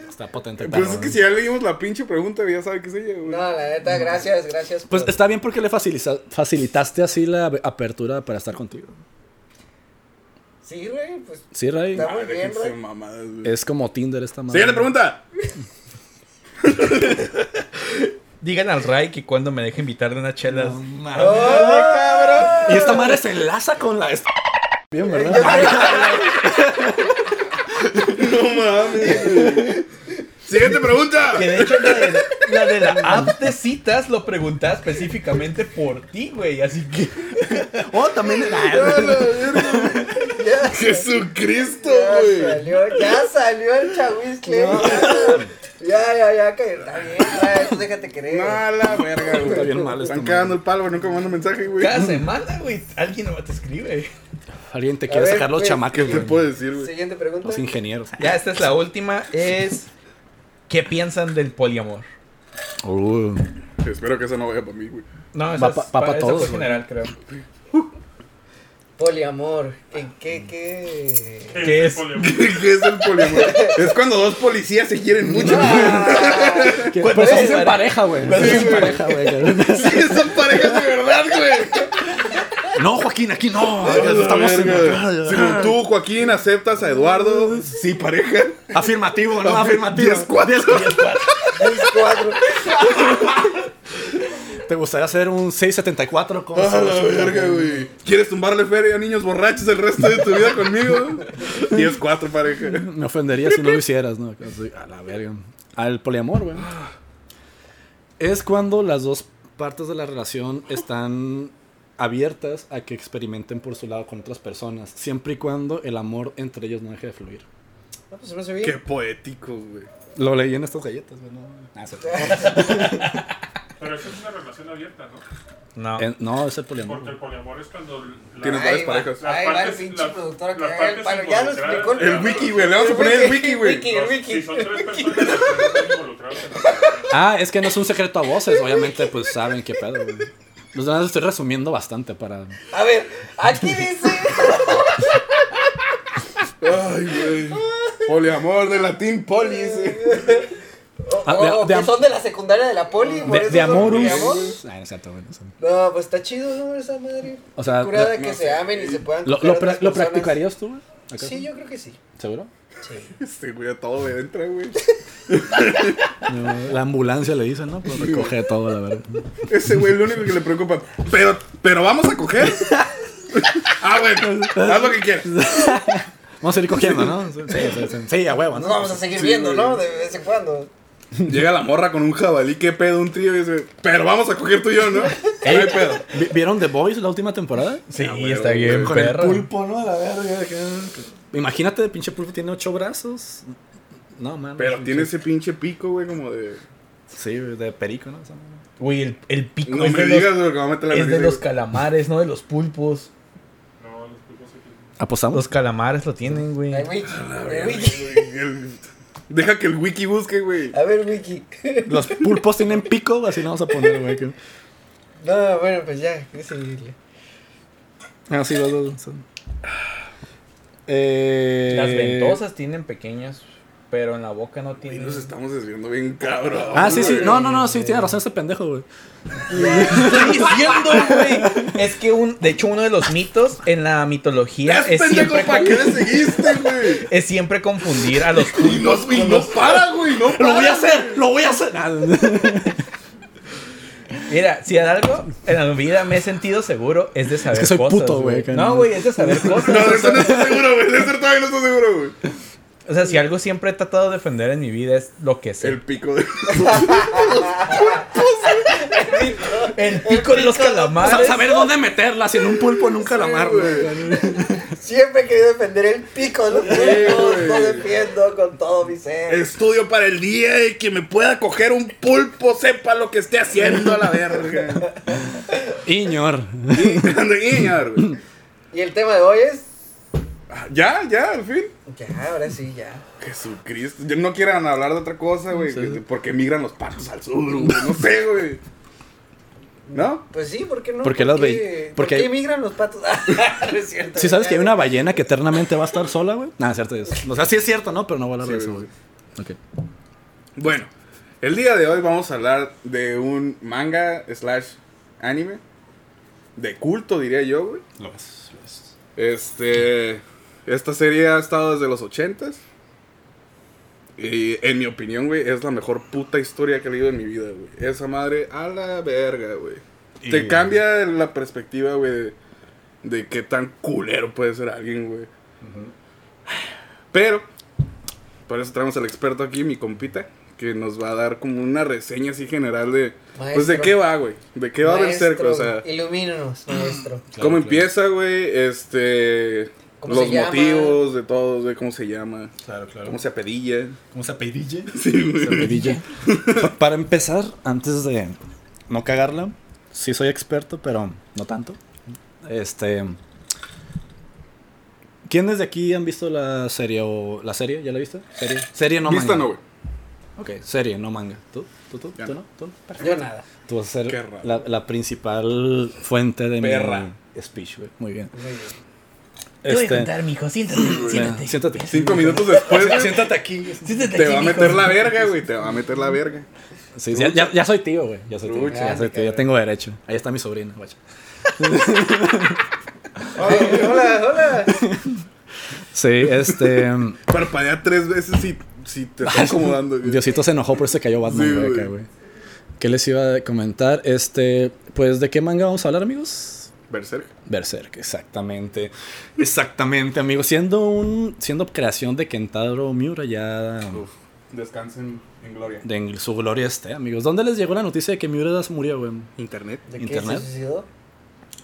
Está potente. Pues es que si ya leímos la pinche pregunta, ya sabe qué es ella, güey. No, la neta, gracias, gracias. Pues por- está bien porque le facilita- facilitaste así la apertura para estar contigo. Sí, güey, pues. Sí, Ray. Está muy bien, Ray. mamadas, güey. Es como Tinder esta madre. Siguiente pregunta. Digan al Ray que cuando me deje invitarle unas chelas. ¡Oh, cabrón! Y esta madre se enlaza con la. Bien. No mames. Siguiente pregunta. Que de hecho la de, la de la app de citas lo preguntaba específicamente por ti, güey. Así que. Oh, también. Ya, Jesucristo, ya güey. salió, ya salió el chahuizcle. Ya, ya, ya, que está bien, déjate querer. No, a la verga, güey. Está bien mal esta Están cagando el palo, güey. Nunca me mandan mensaje, güey. Cada semana, güey, alguien nomás te escribe. Alguien te quiere ver, sacar los güey, chamacos, ¿Qué güey. puedo decir, güey? Siguiente pregunta. Los ingenieros. Ya, esta es la última. Es. ¿Qué piensan del poliamor? Uh, Espero que eso no vaya para mí, güey. No, Va esa pa- es pa pa- esa todos, general, creo. Poliamor. ¿En qué, qué? ¿Qué es? ¿Qué es el poliamor? Es cuando dos policías se quieren mucho. pero se es pare- pareja, güey. Se es pareja, güey. Sí, son parejas de verdad, güey. No, Joaquín, aquí no. A la Estamos. Si tú, Joaquín, aceptas a Eduardo, sí, pareja. Afirmativo, ¿no? Afirmativo. 10-4. Es cuatro. ¿Te gustaría hacer un 674 con A la verga, güey. ¿Quieres tumbarle feria a niños borrachos el resto de tu vida conmigo? 10-4, pareja. Me ofendería si no lo hicieras, ¿no? A la verga. Al poliamor, güey. Es cuando las dos partes de la relación están abiertas a que experimenten por su lado con otras personas, siempre y cuando el amor entre ellos no deje de fluir. No, pues se me hace bien. Qué poético, güey. Lo leí en estas galletas, güey. No, Ah, sí. Pero eso es una relación abierta, ¿no? No. En- no, es el poliamor. Porque el poliamor es cuando. la- Tienes varias va, parejas. Ahí va el pinche productor que haga el palo. Ya lo explicó. El wiki, güey. Le vamos a poner el wiki, güey. Wiki, Los- wiki. Si son tres personas, involucradas. Ah, es que no es un secreto a voces, obviamente, pues saben qué pedo, güey. Los demás estoy resumiendo bastante para. A ver, aquí dice. Ay, güey. Poliamor de latín polis. O, Ah, de- o de que son de la secundaria de la poli. De, amorus. poliamor. Ay, no es cierto, güey, no. No, pues está chido, ¿no? Esa madre. O sea, Curada lo- que se amen y se puedan. ¿Lo, lo, pra- practicarías tú, güey? ¿Acaso? Sí, yo creo que sí. ¿Seguro? Sí. Este güey a todo me entra, güey. No, la ambulancia le dicen, ¿no? Pues recoge todo, la verdad. Ese güey es lo único que le preocupa. Pero, pero vamos a coger. ah, bueno. Haz lo que quieras. Vamos a ir cogiendo, ¿no? Sí, sí, sí, sí, a huevo, Nos ¿no? vamos a seguir Sí, viendo, güey. ¿no? De vez en cuando. Llega la morra con un jabalí, qué pedo, un trío y dice, pero vamos a coger tú y yo, ¿no? No hay pedo. Vi- ¿Vieron The Boys la última temporada? Sí, Ah, está bien, Con perro. el pulpo, ¿no? A la verga. Imagínate, el pinche pulpo tiene ocho brazos. No, man. Pero tiene ese pinche pico, güey, como de. Sí, de perico, ¿no? Güey, el, el pico No es, me de digas, los, güey, que me va a meter la es de los güey. calamares, no de los pulpos. No, los pulpos aquí. ¿Apostamos? Los calamares lo tienen, güey. Ay, güey, Deja que el wiki busque, güey. A ver, Wiki. Los pulpos tienen pico, así lo vamos a poner, güey. que- No, bueno, pues ya, que seguirle. Ah, sí, los dos. son- Eh... Las ventosas tienen pequeñas, pero en la boca no Y tienen. nos estamos desviando bien cabrón. Ah, sí, sí. No, no, no, sí, tiene razón este pendejo, güey. estoy diciendo, güey. Es que un, de hecho, uno de los mitos en la mitología Es es pendejo, siempre, ¿para qué le seguiste, güey? es siempre confundir a los Y no, y no para, güey, no para. ¡Lo voy a hacer! ¡Lo voy a hacer! Mira, si algo en la vida me he sentido seguro es de saber que soy cosas. puto, güey, no- güey, es de saber cosas. No, de eso no estoy seguro, güey. De eso todavía no estoy seguro, güey. O sea, si algo siempre he tratado de defender en mi vida es lo que sé. El pico de. El, pico de los Sa- calamares. saber dónde meterla, si en un pulpo en un calamar, güey. Siempre he querido defender el pico, ¿no? güey. Lo defiendo con todo mi ser. Estudio para el día de que me pueda coger un pulpo, sepa lo que esté haciendo a la verga. Iñor. Güey. Y el tema de hoy es. Ya, ya, al fin. Ya, ahora sí, ya. Jesucristo. No quieran hablar de otra cosa, güey. Sí. que- Porque migran los patos al sur, güey. No sé, güey. ¿No? Pues sí, ¿por qué no? ¿Por qué las qué- ¿Por porque qué hay- emigran los patos? No es cierto. ¿Sí sabes ya, que hay una ballena que eternamente va a estar sola, güey? Nah, es cierto. Es. O sea, sí es cierto, ¿no? Pero no voy a hablar Sí, de eso, güey. güey. Ok. Bueno, el día de hoy vamos a hablar de un manga slash anime. De culto, diría yo, güey. Lo es, lo es. Este. Esta serie ha estado desde los 80s. Y en mi opinión, güey, es la mejor puta historia que he leído en mi vida, güey. Esa madre a la verga, güey. Y- Te cambia la perspectiva, güey, de, de qué tan culero puede ser alguien, güey. Pero, por eso traemos al experto aquí, mi compita, que nos va a dar como una reseña así general de. Pues de qué va, güey. De qué va a vencer, Maestro, o sea. Ilumínanos, maestro. ¿Cómo claro. empieza, güey? Este. ¿Cómo los se llama? motivos de todo, de cómo se llama. Claro, claro. Cómo se apedilla. ¿Cómo se apedille? Sí, güey. Se Para empezar, antes de no cagarla, sí soy experto, pero no tanto. Este. ¿Quiénes de aquí han visto la serie o la serie? ¿Ya la viste? Serie, serie no Vista manga. no, güey. Ok, serie, no manga. ¿Tú? ¿Tú? ¿Tú? ¿Tú no. ¿Tú no? Perfecto. Yo nada. Tú vas a ser la principal fuente de Perra. mi speech, güey. Muy bien. Muy bien. Te voy a Este, contar, mijo. Siéntate, siéntate. siéntate. Cinco minutos después, Siéntate aquí. Siéntate te aquí, va a mijo. meter la verga, güey. Te va a meter la verga. Sí, ya, ya, ya soy tío, güey. Ya soy tío. Ya soy tío. Ya tengo derecho. Ahí está mi sobrina, guacha. Ay, hola, hola. Sí, este. Parpadea tres veces si, si te está acomodando, güey. Diosito se enojó por eso cayó Batman, Sí, güey. acá, güey. ¿Qué les iba a comentar? Este. Pues, ¿de qué manga vamos a hablar, amigos? Berserk. Berserk, exactamente. Exactamente, amigos. Siendo un. Siendo creación de Kentaro Miura, ya. Uf, descansen en gloria. De en su gloria esté, amigos. ¿Dónde les llegó la noticia de que Miura murió, güey? Internet. ¿De qué ¿Internet? se suicidó?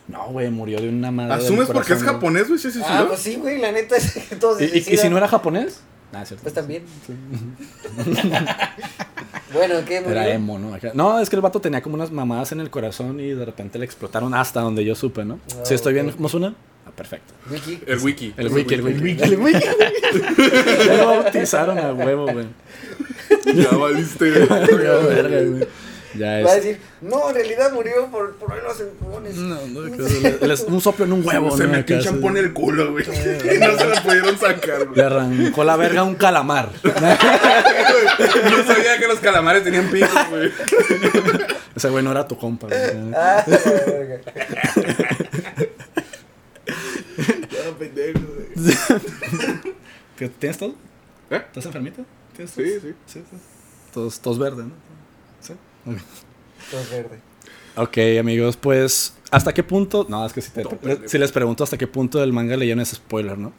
No, güey, murió de una madre. ¿Asumes porque es japonés, güey? ¿Sí, sí, sí, Ah, pues sí, güey, la neta es que todos ¿Y, si no era japonés? Ah, cierto. Pues también. Bueno, ¿qué murió? Era emo, ¿no? No, es que el vato tenía como unas mamadas en el corazón y de repente le explotaron hasta donde yo supe, ¿no? Ah, ¿Sí estoy bien, ok. Mosuna? Ah, perfecto. Wiki. El wiki. El wiki, el wiki. El wiki. Ya lo bautizaron a huevo, güey. Ya valiste, güey. Ya, Va a decir, no, en realidad murió por problemas en pulmones. No, no, que un soplo en un huevo, Se ¿no? metió champú en el culo, güey. Y no se lo pudieron sacar, güey. Le arrancó la verga a un calamar. No sabía que los calamares tenían picos, güey. Ese güey no era tu compa, güey. Ah, verga. Ya, pendejo, güey. ¿Qué- ¿Tienes todo? ¿Eh? ¿Estás enfermito? ¿Tienes Sí, tos? sí. Sí, sí. Tos, tos verde, ¿no? Sí. Ok. Todo verde. Ok, amigos, pues, ¿hasta qué punto? No, es que si, te- pendejo. si les pregunto hasta qué punto del manga leyeron ese spoiler, ¿no?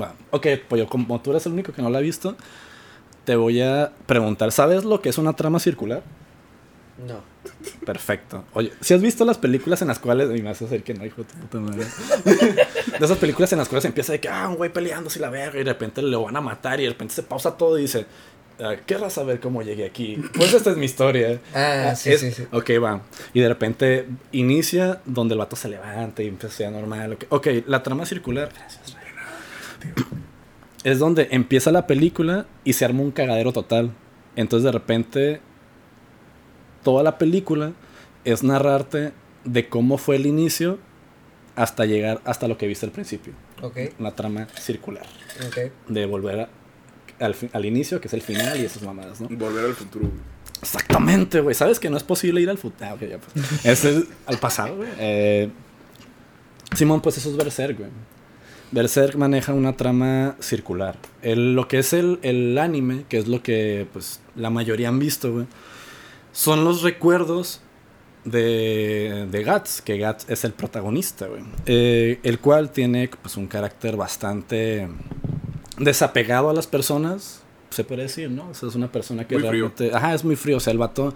Va. Ok, pues yo, como tú eres el único que no lo ha visto, te voy a preguntar, ¿sabes lo que es una trama circular? No. Perfecto. Oye, si has visto las películas en las cuales. Y me vas a decir que no, hijo de puta madre. de esas películas en las cuales empieza de que, ah, un güey peleándose y la verga, y de repente lo van a matar, y de repente se pausa todo y dice, ¿querrás saber cómo llegué aquí? Pues esta es mi historia. Ah, sí, Es- sí, sí. Ok, va. Y de repente inicia donde el vato se levanta y empieza a normal. Ok, ok, la trama circular. Gracias, Rey. Es donde empieza la película y se arma un cagadero total. Entonces de repente toda la película es narrarte de cómo fue el inicio hasta llegar hasta lo que viste al principio. Ok, Una trama circular. ok. De volver a- al, al inicio, que es el final y esas mamadas, ¿no? Volver al futuro, güey. Exactamente, güey. ¿Sabes que no es posible ir al futuro? Ah, ya, pues. Es el- al pasado, güey. Eh, Simón, pues eso es Berserk, güey. Berserk maneja una trama circular. El- lo que es el, el anime, que es lo que pues la mayoría han visto, güey, son los recuerdos de, de Guts, que Guts es el protagonista, güey. Eh, el cual tiene pues un carácter bastante desapegado a las personas, se puede decir, ¿no? O sea, es una persona que Muy frío. realmente... Ajá, es muy frío. O sea, el vato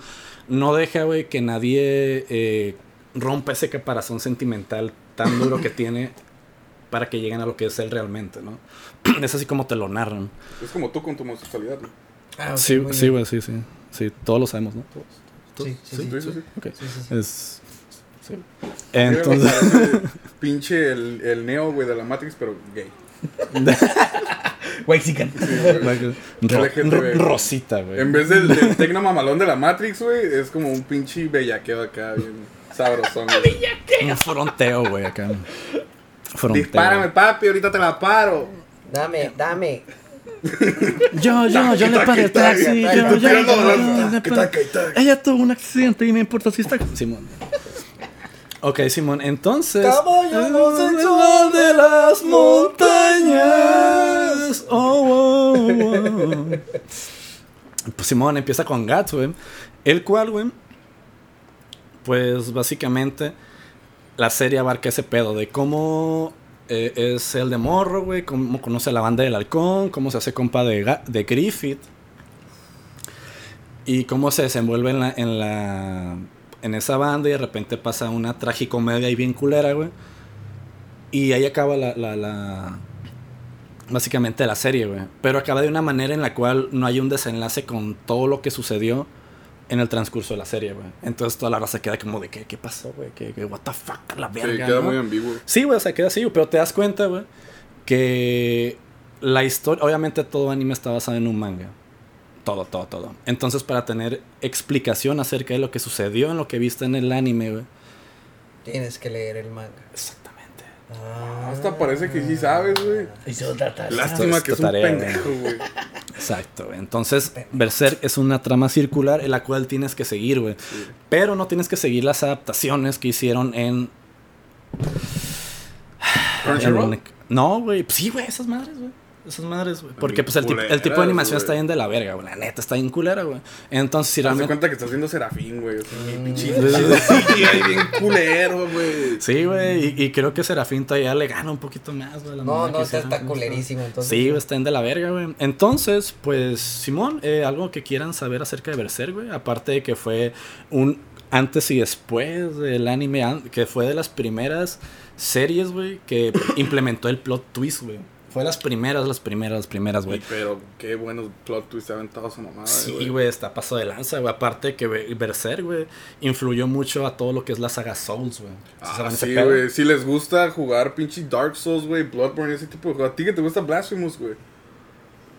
no deja, güey, que nadie eh, rompa ese caparazón sentimental tan duro que tiene para que lleguen a lo que es él realmente, ¿no? es así como te lo narran. Es como tú con tu homosexualidad, ¿no? Ah, sí, sí, güey, sí, sí. Sí, todos lo sabemos, ¿no? Todos. todos. Sí, sí. Es... Sí. Entonces... pinche el, el Neo, güey, de la Matrix, pero gay. Ro- Rosita, güey. En vez del, del tecno mamalón de la Matrix, güey, es como un pinche bellaqueo acá, bien sabrosón. Un fronteo, güey, acá. Fronteo. Dispárame, papi, ahorita te la paro. Dame, dame. Yo, yo, yo le paré el taxi. Yo, yo, yo. Ella tuvo un accidente y me importa si está. Simón. Ok, Simón, entonces. Caballo de las montañas. Oh, oh, oh. Pues Simón empieza con Guts, güey. El cual, güey. Pues básicamente la serie abarca ese pedo de cómo eh, es el de Morro, güey, cómo conoce a la banda del halcón, cómo se hace compa de, de Griffith y cómo se desenvuelve en la, en la en esa banda y de repente pasa una tragicomedia y bien culera, güey. Y ahí acaba la, la, la- básicamente la serie, güey. Pero acaba de una manera en la cual no hay un desenlace con todo lo que sucedió en el transcurso de la serie, güey. Entonces toda la raza queda como de ¿qué, qué pasó, güey? ¿Qué, qué, what the fuck, la Sí, verga, queda ¿no? muy ambiguo. Sí, güey, o sea, queda así, pero te das cuenta, güey, que la historia, obviamente todo anime está basado en un manga. Todo, todo, todo. Entonces, para tener explicación acerca de lo que sucedió en lo que viste en el anime, güey. Tienes que leer el manga. Exactamente. Ah. Hasta parece que sí sabes, güey. Lástima que es un tarea, pendejo, güey. Exacto, güey. Entonces, Berserk es una trama circular en la cual tienes que seguir, güey. Pero no tienes que seguir las adaptaciones que hicieron en. En- No, güey. Sí, güey, esas madres, güey. Esas madres, güey. Porque Bien pues el, tip- el tipo de animación está bien de la verga, güey. La neta está bien culera, güey. Entonces, si Te realmente. cuenta que estás viendo Serafín, güey. O sea, Mm. pinche bien culero, güey. Sí, güey. Y, y creo que Serafín todavía le gana un poquito más, güey. No, no, está, está culerísimo. Entonces, Sí, güey, está en de la verga, güey. Entonces, pues, Simón, eh, algo que quieran saber acerca de Berserk, güey. Aparte de que fue un antes y después del anime, an- que fue de las primeras series, güey, que implementó el plot twist, güey. Fue las primeras, las primeras, las primeras, güey. Pero qué buenos plot twists aventado esa mamada, Sí, güey, está paso de lanza, güey. Aparte que Berserk, güey, influyó mucho a todo lo que es la saga Souls, güey. ¿Sí Ah, sí, güey. Si les gusta jugar pinche Dark Souls, güey, Bloodborne, ese tipo de juegos. A ti que te gusta Blasphemous, güey.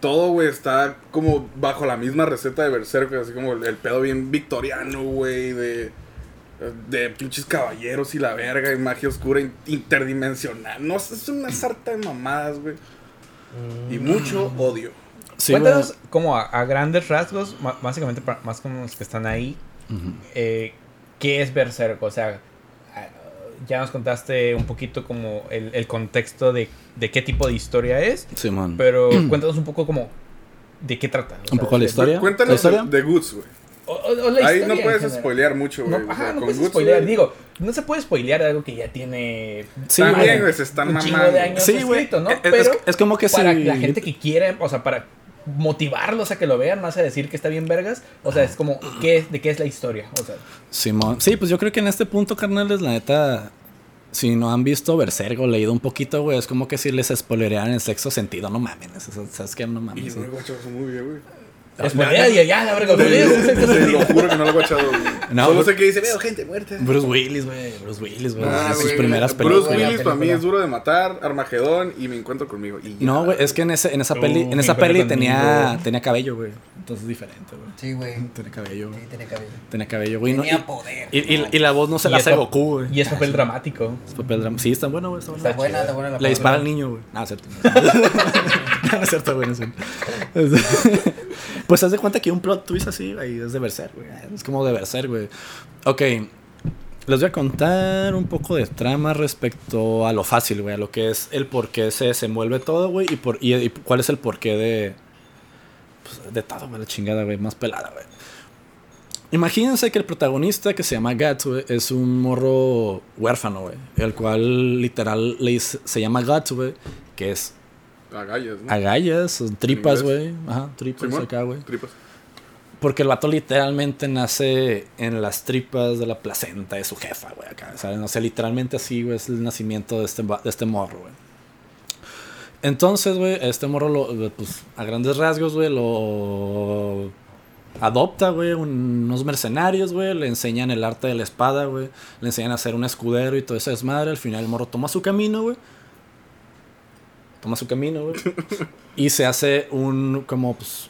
Todo, güey, está como bajo la misma receta de Berserk, güey. Así como el, el pedo bien victoriano, güey, de... De pinches caballeros y la verga y magia oscura in- interdimensional. No, es una sarta de mamadas, güey. Y mucho odio. Sí, güey. Cuéntanos, como a, a grandes rasgos, básicamente para- más como los que están ahí, eh, ¿qué es Berserk? O sea, ya nos contaste un poquito como el, el contexto de, de qué tipo de historia es, Simón. pero cuéntanos un poco como de qué trata. o Un sea, poco la historia. ¿La Cuéntanos historia? de Goods, güey. O, o- o la Ahí historia no puedes spoilear mucho, No, güey. o ajá, sea, no con puedes spoilear. Digo, no se puede spoilear algo que ya tiene Sí, También, güey. se están un chingo mamando. de años Sí, güey. escrito, ¿no? Es- es- Pero es como que para la gente que quiere, o sea, para motivarlos a que lo vean, más a decir que está bien vergas, o sea, es como, ¿qué es, ¿de qué es la historia? O sea, Simón. Sí, pues yo creo que en este punto, carnales, la neta. Si no han visto Berserk o leído un poquito, güey, es como que si les spoilearan el sexo sentido. No mames, ¿sabes qué? No Y mames. no he güey. Ya, la verga, Te lo juro que no lo he guachado. No, Solo güey. sé que dice, veo gente muerta. Bruce Willis, güey. Bruce Willis, güey. Ah, sus primeras Bruce películas. Buena Willis para mí es duro de matar, Armagedón y me encuentro conmigo. Y. No, güey, es que en, ese, en esa peli, en esa peli tenía, tenía cabello, güey. Entonces es diferente, güey. Sí, güey. Tenía cabello. Sí, tiene cabello. Tenía cabello, güey. no- Tenía y- poder. y, y, y la voz no se la hace Goku, güey. Y es papel dramático. Es papel drama. Sí, está bueno, güey. Está buena, está buena la Le dispara al niño, güey. No, cierto. No, es cierto, güey. no es cierto. pues haz de cuenta que un plot twist así, güey, es de Berserk, güey. Es como de Berserk, güey. Ok. Les voy a contar un poco de trama respecto a lo fácil, güey. A lo que es el por qué se desenvuelve todo, güey. Y, por, y, y cuál es el porqué de. Pues, de todo, güey. La chingada, güey. Más pelada, güey. Imagínense que el protagonista que se llama Guts, güey, es un morro huérfano, güey. El cual literal le se llama Guts, güey. Que es Agallas, ¿no? agallas, tripas, güey. Ajá, tripas Simón, acá, güey. Tripas. Porque el vato literalmente nace en las tripas de la placenta de su jefa, güey. Acá, ¿saben? O sea, literalmente así, güey, es el nacimiento de este, de este morro, güey. Entonces, güey, este morro, lo, pues, a grandes rasgos, güey, lo adopta, güey, un- unos mercenarios, güey, le enseñan el arte de la espada, güey, le enseñan a ser un escudero y todo ese desmadre. Al final el morro toma su camino, güey. Toma su camino, güey. y se hace un, como, pues,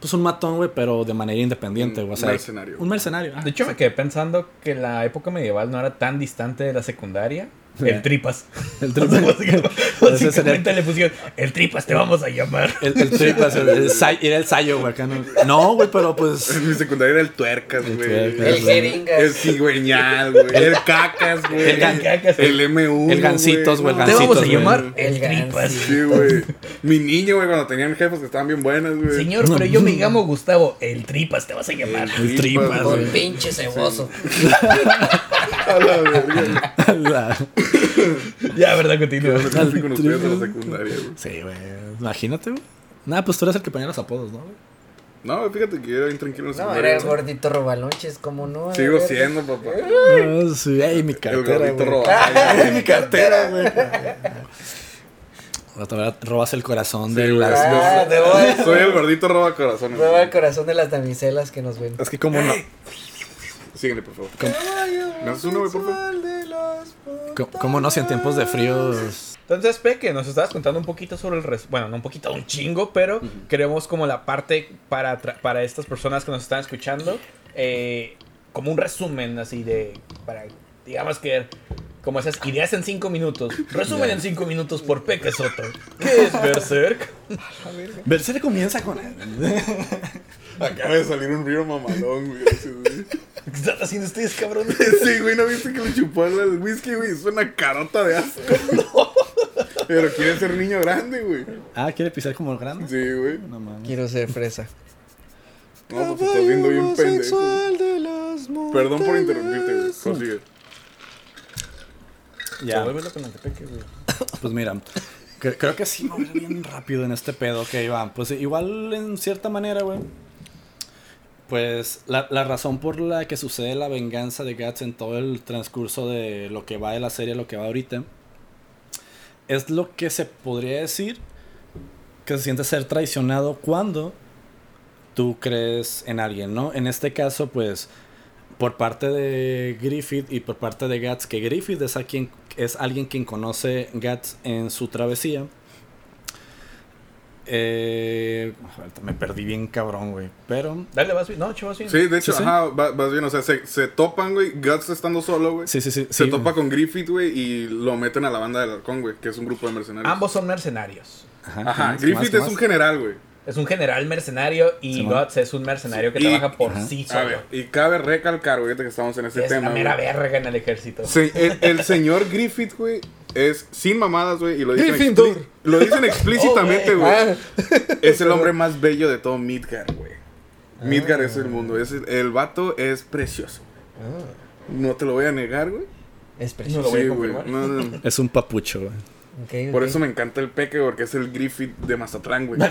pues un matón, güey, pero de manera independiente, Un güey. O sea, mercenario. Un mercenario. ah, De hecho, me quedé pensando que la época medieval no era tan distante de la secundaria. El tripas. El O sea, tripas. básicamente- le pusieron el tripas, te vamos a llamar. El, el tripas, el, el era el sayo, güey. acá no- No, güey, pero pues. En mi secundaria era el tuercas, El güey. tuercas. El jeringas. El cigüeñal, güey. El cacas, güey. El gan- cacas. El M1. El gancitos, güey, No, Te vamos a llamar güey. el tripas. Sí, güey. Mi niño, güey, cuando tenían jefes que estaban bien buenas, güey. Señor, pero yo me llamo Gustavo. El tripas te vas a llamar. El tripas, Con güey. pinche ceboso. A la verga. Ya, ¿verdad? Continúa. Así con ustedes en la secundaria, güey. Sí, güey. Imagínate, güey. Nada, pues tú eres el que ponía los apodos, ¿no, güey? No, fíjate que yo era bien tranquilo en la No, secundaria. era el gordito robalonches, como no. Sigo siendo, papá. Ah, sí, ey, mi El cartera, gordito güey. robado. Ey, mi cartera, güey. Robas el corazón de Sí, las... Ah. Soy el gordito roba corazones. Prueba el corazón de las damiselas que nos ven. Es que como no... Síguele, por favor. ¿Me haces uno, güey, por favor? co- Como no, si en tiempos de fríos... Entonces, Peque, nos estabas contando un poquito sobre el... res- Bueno, no un poquito, un chingo, pero queremos como la parte para, para estas personas que nos están escuchando, eh, como un resumen así de... Para, digamos que... Como esas ideas en cinco minutos. Resumen en cinco minutos por Peque Soto. ¿Qué es Berserk? Berserk comienza con... Acaba de salir un río mamalón, güey. así, güey. ¿Qué están haciendo ustedes, cabrones? Sí, güey, ¿no viste que le chupó el whisky, güey? Es una carota de asco. Pero quiere ser niño grande, güey. Ah, ¿quiere pisar como el grande? Sí, güey. No mames. Quiero ser fresa. No, pues estás viendo bien pendejo. Perdón por interrumpirte, güey. Prosigue. Ya. Devuélvelo con Peque, güey. Pues mira, cre- creo que sí me ir bien rápido en este pedo que iba. Pues igual en cierta manera, güey. Pues la, la razón por la que sucede la venganza de Guts en todo el transcurso de lo que va de la serie, lo que va ahorita, es lo que se podría decir que se siente ser traicionado cuando tú crees en alguien, ¿no? En este caso, pues, por parte de Griffith y por parte de Guts, que Griffith es, es alguien quien conoce Guts en su travesía. Eh, me perdí bien cabrón, güey. Pero... Dale, vas bien. No, vas bien. Sí, de hecho, Sí, sí. ajá, va- vas bien. O sea, se, se topan, güey. Guts estando solo, güey. Sí, sí, sí. Se sí. topa con Griffith, güey, y lo meten a la banda del halcón, güey, que es un grupo de mercenarios. Ambos son mercenarios. Ajá, Ajá, ¿qué más, qué Griffith más, es más? un general, güey. Es un general mercenario y. Guts es un mercenario que Y- trabaja por Ajá. sí A solo. ver, y cabe recalcar, güey, que estamos en ese es tema. la mera güey. verga en el ejército. Sí, el, el señor Griffith, güey, es sin mamadas, güey, y lo dicen, Gryffindor. lo dicen explícitamente, Oh, güey. Ah, es el hombre más bello de todo Midgar, güey. Midgar es el mundo, es el, el vato es precioso. No te lo voy a negar, güey. es precioso. Sí, güey. confirmar. No, no, no. Es un papucho, güey. Por eso me encanta el peque, porque es el Griffith de Mazatlán, güey.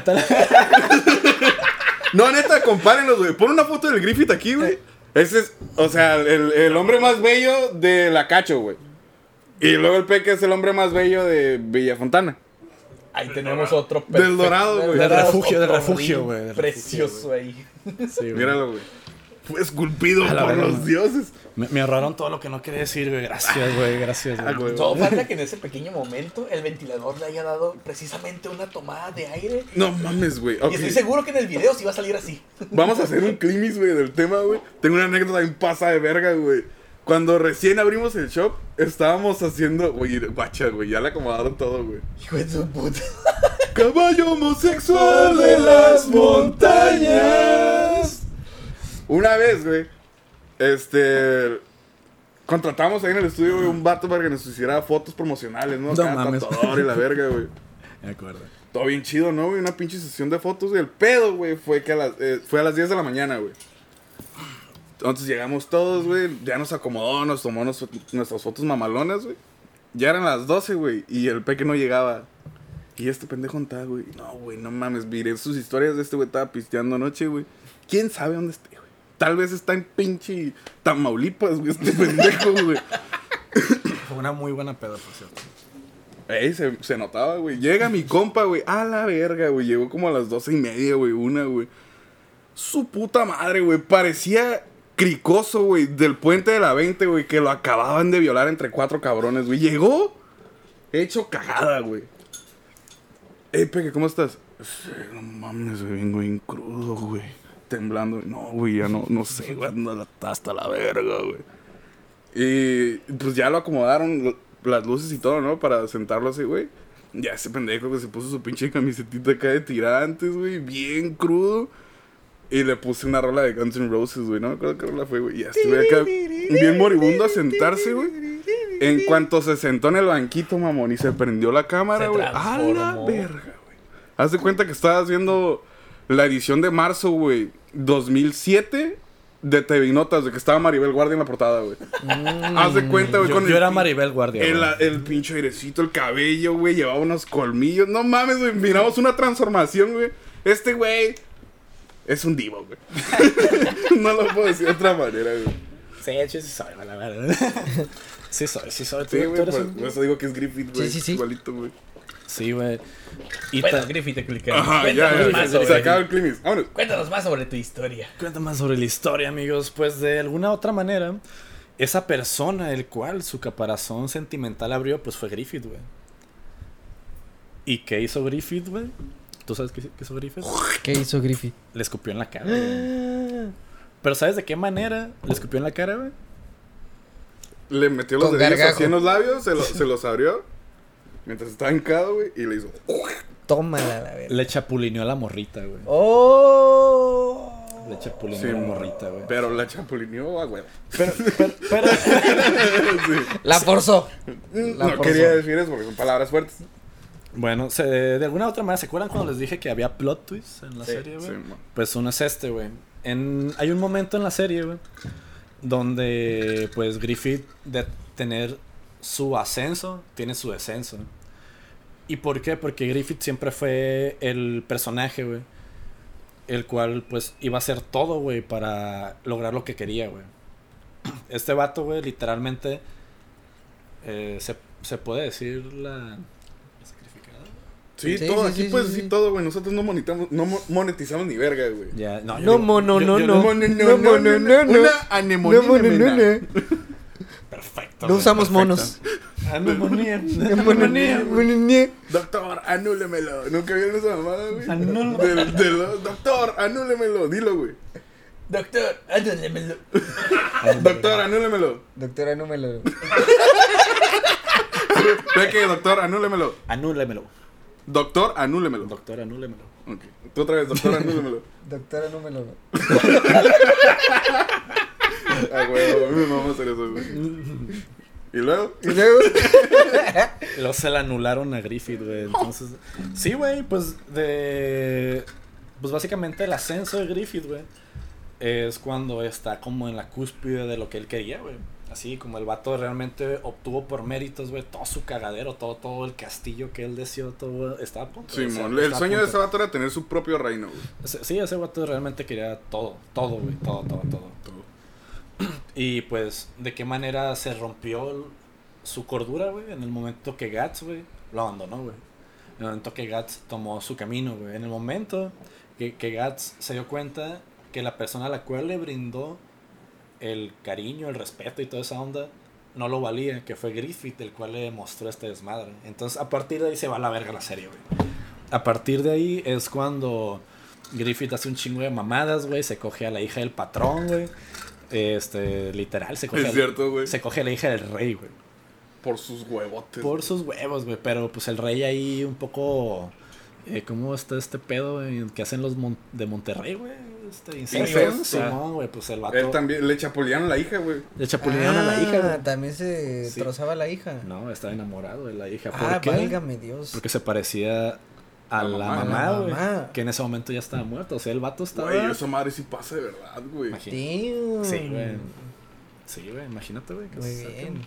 No, neta, compárenlos, güey. Pon una foto del Griffith aquí, güey. Ese es, o sea, el, el hombre más bello de la Cacho, güey. Y luego el Peque es el hombre más bello de Villafontana. Ahí tenemos otro Del perfecto- Dorado, güey. Del refugio, del refugio, güey, del Precioso ahí. Sí, güey. Míralo, güey. Fue esculpido por los dioses. Me, me ahorraron todo lo que no quería decir, güey. Gracias, güey. Gracias, Ah, güey. güey. Solo falta que en ese pequeño momento el ventilador le haya dado precisamente una tomada de aire. No mames, güey. Y estoy seguro que en el video sí va a salir así. Vamos a hacer un climis, güey, del tema, güey. Tengo una anécdota bien pasa de verga, güey. Cuando recién abrimos el shop, estábamos haciendo. Güey, guacha, güey. Ya le acomodaron todo, güey. Hijo de su puta. Caballo homosexual de las montañas. Una vez, güey, este. Contratamos ahí en el estudio, güey, un vato para que nos hiciera fotos promocionales, ¿no? Acá, mames. tatuador y la verga, güey. Me acuerdo. Todo bien chido, ¿no, güey? Una pinche sesión de fotos. Y el pedo, güey, fue que a las, eh, fue a las 10 de la mañana, güey. Entonces llegamos todos, güey. Ya nos acomodó, nos tomó nos- nuestras fotos mamalonas, güey. Ya eran las 12, güey. Y el peque no llegaba. Y este pendejo está, güey. No, güey, no mames. Miré sus historias de este güey. Estaba pisteando anoche, güey. ¿Quién sabe dónde esté, güey? Tal vez está en pinche Tamaulipas, güey. Este pendejo, güey. Fue una muy buena peda, por cierto. Ey, se, se notaba, güey. Llega mi compa, güey. A la verga, güey. Llegó como a las doce y media, güey. Una, güey. Su puta madre, güey. Parecía cricoso, güey. Del puente de la 20, güey. Que lo acababan de violar entre cuatro cabrones, güey. Llegó hecho cagada, güey. Ey, Peque, ¿cómo estás? Sí, no mames, güey. Vengo bien crudo, güey. Temblando. No, güey, ya no, no sé, güey. Ando hasta la verga, güey. Y pues ya lo acomodaron. las luces y todo, ¿no? Para sentarlo así, güey. Ya ese pendejo que se puso su pinche camisetita acá de tirantes, güey, bien crudo. Y le puse una rola de Guns N' Roses, güey, no me acuerdo qué rola fue, güey. Y ya estuve acá bien moribundo a sentarse, güey. En cuanto se sentó en el banquito, mamón, y se prendió la cámara, güey. A la verga, güey. Haz de cuenta que estaba haciendo la edición de marzo, güey, 2007 de TV Notas, de que estaba Maribel Guardia en la portada, güey. Haz de cuenta, güey, Yo, con yo el era Maribel Guardia. el, güey. el pinche airecito, el cabello, güey, llevaba unos colmillos. No mames, güey, miramos una transformación, güey. Este güey es un divo, güey. no lo puedo decir de otra manera, güey. Sí, sí, sí soy, la verdad. sí soy, sí soy. Sí, güey, por, un- por eso digo que es Griffith, güey. Sí, sí, sí. Igualito, güey. Sí, güey. Y Bueno, Griffith, te. Ajá, ya, Cuéntanos, ya, más ya. sobre, Se acaba el climis. Vámonos. cuéntanos más sobre tu historia. Cuenta más sobre la historia, amigos. Pues de alguna otra manera, esa persona el cual su caparazón sentimental abrió, pues fue Griffith, güey. ¿Y qué hizo Griffith, güey? ¿Tú sabes qué, qué hizo Griffith? ¿Qué hizo Griffith? Le escupió en la cara, güey. Pero ¿sabes de qué manera le escupió en la cara, güey? Le metió los Con gargajo. así en los labios, se, lo- se los abrió. Mientras estaba hincado, güey, y le hizo. Tómala la verga. Le chapulineó a la morrita, güey. ¡Oh! Le chapulineó Sí, a la morrita, güey. Pero la chapulineó a güey. Pero, pero, pero- La forzó. La No forzó. quería decir eso porque son palabras fuertes. bueno, se- de alguna otra manera, ¿se acuerdan cuando les dije que había plot twists en la Sí, serie, güey? Sí, man. Pues uno es este, güey. En, hay un momento en la serie, güey, donde pues Griffith de tener su ascenso, tiene su descenso. ¿Y por qué? Porque Griffith siempre fue el personaje, güey. El cual pues iba a hacer todo, güey, para lograr lo que quería, güey. Este vato, güey, literalmente eh, se, se puede decir la... sacrificada. Sí, Sí, todo, sí, aquí sí, puedes sí, decir sí. todo, güey. Nosotros no monetizamos, no mo- monetizamos ni verga, güey. Ya, no, No, digo- mono, yo- no, yo- no. No, no, No, no, no, no, no. Una anemonía. No, no, no, no, no. Perfecto. No güey, usamos perfecto. monos. Anemonía. Doctor, anúlemelo. ¿Nunca vieron esa mamada, güey? Anúlemelo. Del- del- doctor, anúlemelo. Dilo, güey. Doctor, ándale, Doctor, anúlemelo. Doctora, no me lo. Ve que, doctor, anúlemelo. Anúlemelo. Doctor, anúlemelo. Doctor, anúlemelo. Ok. Tú otra vez, doctor, anúlemelo. Doctora, no me lo. Ah, güey, a mí me vamos a hacer eso, güey. ¿Y luego? Y luego. Luego se le anularon a Griffith, güey. Entonces, sí, güey, pues de. Pues básicamente el ascenso de Griffith, güey, es cuando está como en la cúspide de lo que él quería, güey. Así como el vato realmente obtuvo por méritos, güey, todo su cagadero, todo, todo el castillo que él deseó, todo estaba a punto. Sí, o sea, el sueño de ese vato era tener su propio reino, güey. Sí, ese vato realmente quería todo, todo, güey, todo, todo, todo. Todo. Y pues, ¿de qué manera se rompió su cordura, güey? En el momento que Gats, güey, lo abandonó, güey. En el momento que Gats tomó su camino, güey. En el momento que, que Gats se dio cuenta que la persona a la cual le brindó el cariño, el respeto y toda esa onda, no lo valía, que fue Griffith, el cual le mostró este desmadre. Entonces, a partir de ahí se va a la verga la serie, güey. A partir de ahí es cuando Griffith hace un chingo de mamadas, güey. Se coge a la hija del patrón, güey. Este, literal, se coge, Es a- cierto, güey. se coge a la hija del rey, güey. Por sus huevotes. Por sus huevos, güey. Pero pues el rey ahí un poco. eh, ¿Cómo está este pedo, güey? Que hacen los mon- de Monterrey, güey. Este incesto. Incesto. Simón, güey. Pues el vato. Él también, le chapulearon a la hija, güey. Le chapulinearon a la hija, Ah, güey. También se Sí. trozaba la hija. No, estaba enamorado de la hija. ¿Por ah, qué? válgame Dios. Porque se parecía a La la mamá. mamá, la. Que en ese momento ya estaba muerta. O sea, el vato estaba. Güey, esa madre sí pasa de verdad, güey. Imagínate. Sí, güey. Sí, güey, imagínate, güey. que Muy bien.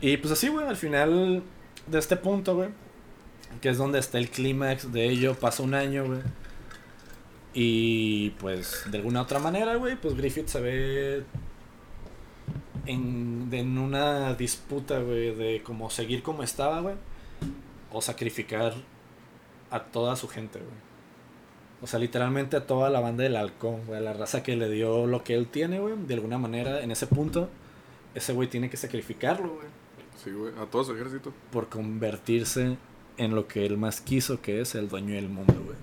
Y pues así, güey, al final de este punto, güey, que es donde está el clímax de ello, pasa un año, güey. Y pues de alguna otra manera, güey, pues Griffith se ve en, en una disputa, güey, de como seguir como estaba, güey, o sacrificar a toda su gente, güey. O sea, literalmente a toda la banda del halcón, güey, a la raza que le dio lo que él tiene, güey, de alguna manera, en ese punto, ese güey tiene que sacrificarlo, güey, Sí, güey. A todo su ejército. por convertirse en lo que él más quiso, que es el dueño del mundo, güey.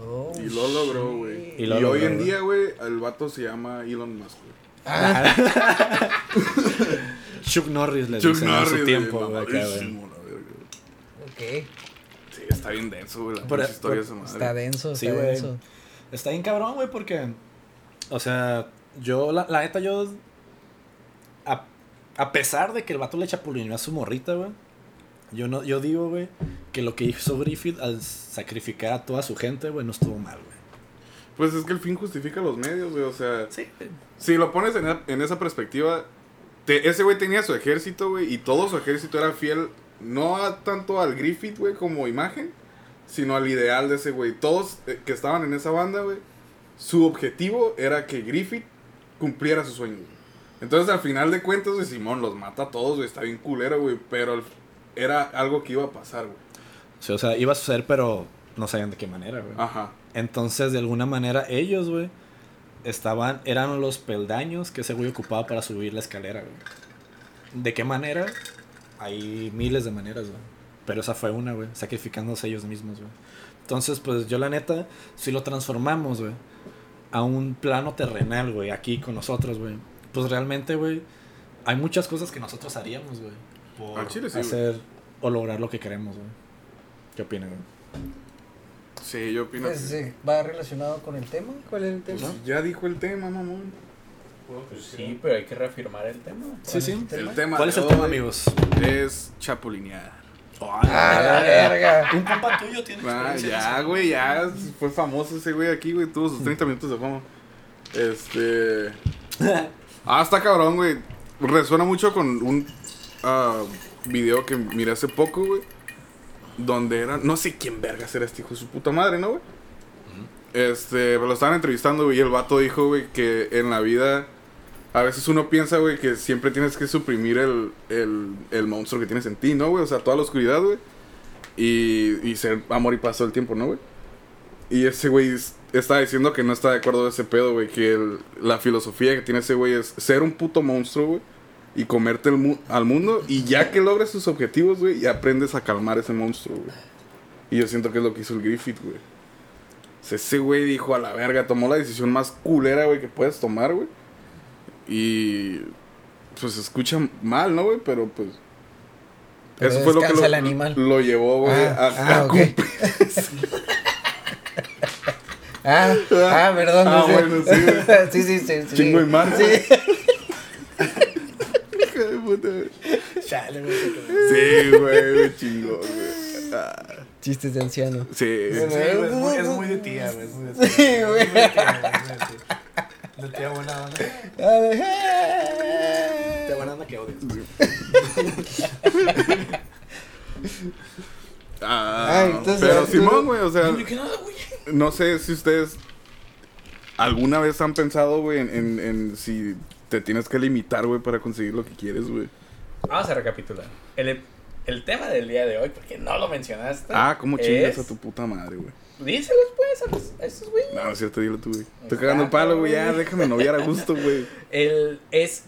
Oh, Y lo logró, güey. Y Y, hoy logró, en día, güey, el vato se llama Elon Musk, güey. Ah, Chuck Norris le Chuck dicen a Norris, su tiempo, güey. Ok. Sí, está bien denso, güey, la Por- de por- esa madre. Está denso, Sí, está güey. denso. Está bien cabrón, güey, porque. O sea, yo, la, la neta, yo. A, a pesar de que el vato le chapulineó a su morrita, güey. Yo, no, yo digo, güey, que lo que hizo Griffith al sacrificar a toda su gente, güey, no estuvo mal, güey. Pues es que el fin justifica los medios, güey, o sea... Sí, Si lo pones en, en esa perspectiva, te- ese güey tenía su ejército, güey, y todo su ejército era fiel, no a- tanto al Griffith, güey, como imagen, sino al ideal de ese güey. Todos eh, que estaban en esa banda, güey, su objetivo era que Griffith cumpliera su sueño. Entonces, al final de cuentas, güey, Simón los mata a todos, güey, está bien culero, güey, pero era algo que iba a pasar, güey. Sí, o sea, iba a suceder, pero no sabían de qué manera, güey. Ajá. Entonces, de alguna manera, ellos, güey, estaban, eran los peldaños que ese güey ocupaba para subir la escalera, güey. ¿De qué manera? Hay miles de maneras, güey. Pero esa fue una, güey, sacrificándose ellos mismos, güey. Entonces, pues yo la neta, si lo transformamos, güey, a un plano terrenal, güey, aquí con nosotros, güey, pues realmente, güey, hay muchas cosas que nosotros haríamos, güey, por Al chile sí, hacer o lograr lo que queremos, güey. ¿Qué opinan, güey? Sí, yo opino Pues, que... sí, ¿Va relacionado con el tema? ¿Cuál es el Pues tema? ya dijo el tema, mamón. Sí, pero hay que reafirmar el tema. Sí, sí. El tema ¿Cuál es el tema, amigos? Es chapulinear. ¡Ah, la verga! Un compa tuyo tiene Ah, ya, güey, ya fue famoso ese güey aquí, güey. Tuvo sus 30 minutos de fama. Este. Ah, está cabrón, güey. Resuena mucho con un ah, video que miré hace poco, güey. Donde era. No sé quién vergas era este hijo de su puta madre, ¿no, güey? Este, lo estaban entrevistando, güey, y el vato dijo, güey, que en la vida a veces uno piensa, güey, que siempre tienes que suprimir el, el, el monstruo que tienes en ti, ¿no, güey? O sea, toda la oscuridad, güey. Y, y ser amor y paz todo el tiempo, ¿no, güey? Y ese güey es- está diciendo que no está de acuerdo de ese pedo, güey. Que la filosofía que tiene ese güey es ser un puto monstruo, güey. Y comerte el mu- al mundo. Y ya que logres tus objetivos, güey, y aprendes a calmar ese monstruo, güey. Y yo siento que es lo que hizo el Griffith, güey. O sea, ese güey dijo a la verga, tomó la decisión más culera, güey, que puedes tomar, güey. Y pues se escucha mal, ¿no, güey? Pero pues. Pero eso fue lo que lo, el animal. lo llevó, güey, Ah, a, ah, a ok. cumplir. Ah, ah, perdón. Ah, no sé. bueno, sí, güey. sí, sí, sí, sí. Chingo de mar. Sí. Hijo de puta, güey. Chale, güey. Sí, güey, chingo, güey. Ah, Chistes de anciano. sí. Sí, güey, es, muy, es muy de tía, güey. Es muy de tía. Sí, güey. Tía. De tía buena onda. Tía buena onda que odias. Ah, Ay, entonces, pero tú- Simón, güey, o sea, No no sé si ustedes alguna vez han pensado, güey, en, en, en si te tienes que limitar, güey, para conseguir lo que quieres, güey. Vamos a recapitular. El, el tema del día de hoy, porque no lo mencionaste. Ah, ¿cómo chingas es- a tu puta madre, güey? Díselos, pues, a, esos güeyes. No, no es cierto, dilo tú, güey. Estoy cagando el palo, güey, ya, déjame noviar a gusto, güey. El, es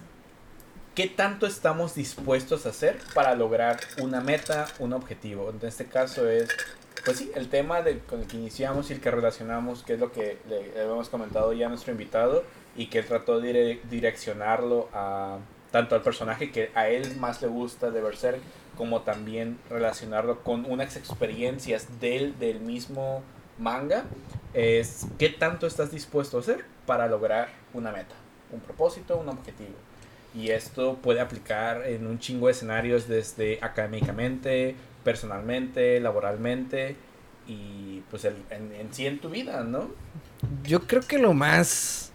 qué tanto estamos dispuestos a hacer para lograr una meta, un objetivo. En este caso es, pues sí, el tema de, con el que iniciamos y el que relacionamos, que es lo que le, le habíamos comentado ya a nuestro invitado y que él trató de dire- direccionarlo a tanto al personaje que a él más le gusta de Berserk, como también relacionarlo con unas experiencias del, del mismo manga, es qué tanto estás dispuesto a hacer para lograr una meta, un propósito, un objetivo. Y esto puede aplicar en un chingo de escenarios desde académicamente, personalmente, laboralmente y pues el- en, en sí en tu vida, ¿no? Yo creo que lo más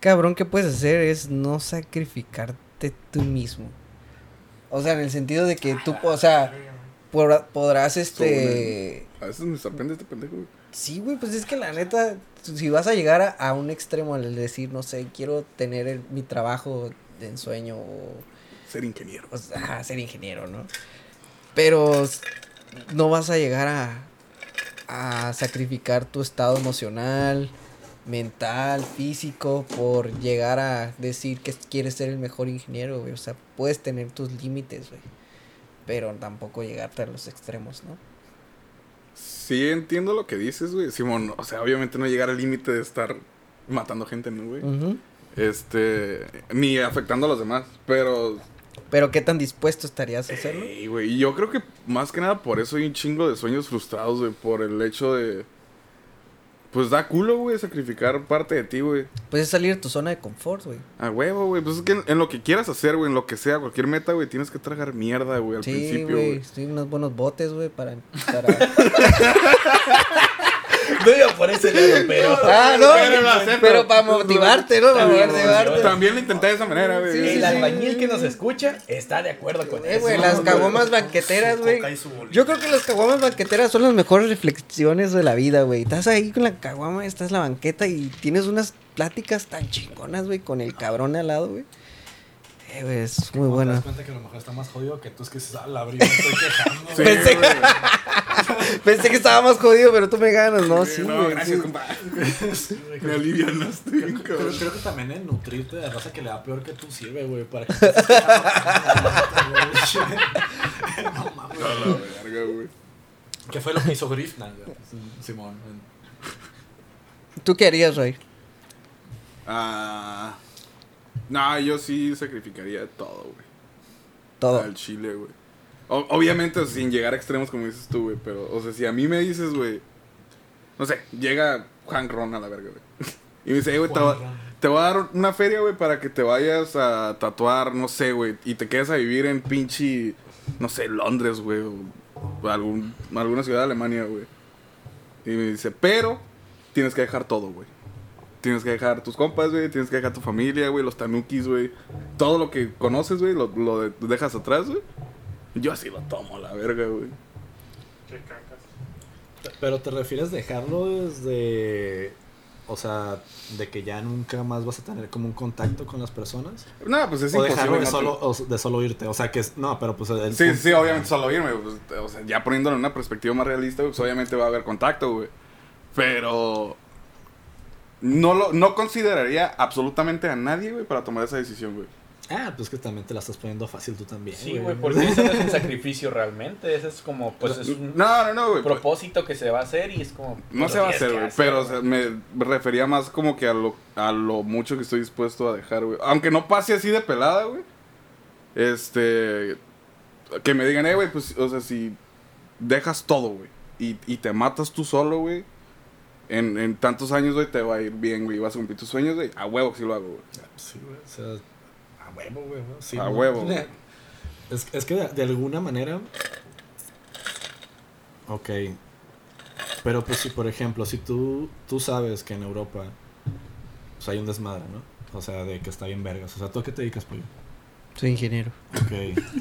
cabrón que puedes hacer es no sacrificarte tú mismo. O sea, en el sentido de que tú, o sea, podrá- podrás este... A veces me sorprende este pendejo, güey. Sí, güey, pues es que la neta, si vas a llegar a, a un extremo al decir, no sé, quiero tener el- mi trabajo de ensueño o, Ser ingeniero. o sea, ser ingeniero, ¿no? Pero no vas a llegar a, a sacrificar tu estado emocional, mental, físico, por llegar a decir que quieres ser el mejor ingeniero, güey. O sea, puedes tener tus límites, güey. Pero tampoco llegarte a los extremos, ¿no? Sí, entiendo lo que dices, güey. Simón, o sea, obviamente no llegar al límite de estar matando gente, ¿no, güey? Este, ni afectando a los demás, pero Pero qué tan dispuesto estarías a hacerlo. Ey, güey, y yo creo que más que nada por eso hay un chingo de sueños frustrados, güey, por el hecho de... Pues da culo, güey, sacrificar parte de ti, güey. Pues es salir de tu zona de confort, güey. A huevo, güey. Pues es que en, en lo que quieras hacer, güey, en lo que sea, cualquier meta, güey, tienes que tragar mierda, güey, al Sí, principio, güey. Estoy unos buenos botes, güey, para... para... No iba por ese lado, pero. ah, no. Pero. Pero para motivarte, ¿no? Para También, motivarte. También lo intenté de esa manera, güey. Sí, sí, El sí. albañil que nos escucha está de acuerdo con Eh, eso. güey, las caguamas banqueteras, güey. Yo creo que las caguamas banqueteras son las mejores reflexiones de la vida, güey. Estás ahí con la caguama, estás en la banqueta y tienes unas pláticas tan chingonas, güey, con el cabrón al lado, güey. Eh, güey, es muy Te bueno. das cuenta que a lo mejor está más jodido que tú es que dices, ah, la abrí, me estoy quejando. Sí, Pensé-. Pensé que estaba más jodido, pero tú me ganas, ¿no? Sí, no, güey. gracias, sí. compa. Me alivianaste, bien, Pero cabrón. creo que también el nutrirte de raza que le da peor que tú sirve, güey, para que te. No mames. A la verga, güey. ¿Qué fue lo que hizo Griffnan, güey? Simón. ¿Tú qué harías, Ray? Ah. No, yo sí sacrificaría todo, güey. Todo. Al chile, güey. O- obviamente sin llegar a extremos como dices tú, güey. Pero, o sea, si a mí me dices, güey. No sé, llega Hank Ron a la verga, güey. Y me dice, "Eh, güey, te, va- te voy a dar una feria, güey, para que te vayas a tatuar, no sé, güey. Y te quedes a vivir en pinche, no sé, Londres, güey. O, algún, alguna ciudad de Alemania, güey. Y me dice, pero tienes que dejar todo, güey. Tienes que dejar tus compas, güey. Tienes que dejar tu familia, güey. Los tanukis, güey. Todo lo que conoces, güey, lo, lo de- dejas atrás, güey. Yo así lo tomo, la verga, güey. Qué cacas. Pero te refieres dejarlo desde. O sea, de que ya nunca más vas a tener como un contacto con las personas. No, pues es o imposible. dejarlo de solo, o de solo irte. O sea, que es. No, pero pues el. Sí, punto- sí, obviamente solo irme. pues, o sea, ya poniéndolo en una perspectiva más realista, pues obviamente va a haber contacto, güey. Pero. No, lo, no consideraría absolutamente a nadie, güey, para tomar esa decisión, güey. Ah, pues que también te la estás poniendo fácil tú también. Sí, güey, porque eso no es un sacrificio realmente. Eso es como, pues es un No, no, no, güey. propósito que se va a hacer y es como. No lo se va a hacer, güey. Pero o sea, me refería más como que a lo, a lo mucho que estoy dispuesto a dejar, güey. Aunque no pase así de pelada, güey. Este. Que me digan, eh, güey, pues, o sea, si dejas todo, güey. Y, y te matas tú solo, güey. En, en tantos años, güey, te va a ir bien, güey. y Vas a cumplir tus sueños, güey. A huevo que sí lo hago, güey. Sí, güey. O sea, huevo, güey. A huevo, güey. Es, es que de, de alguna manera. Ok. Pero pues si, por ejemplo, si tú, tú sabes que en Europa pues, hay un desmadre, ¿no? O sea, de que está bien vergas. O sea, ¿tú a qué te dedicas, pollo? Soy ingeniero. Ok,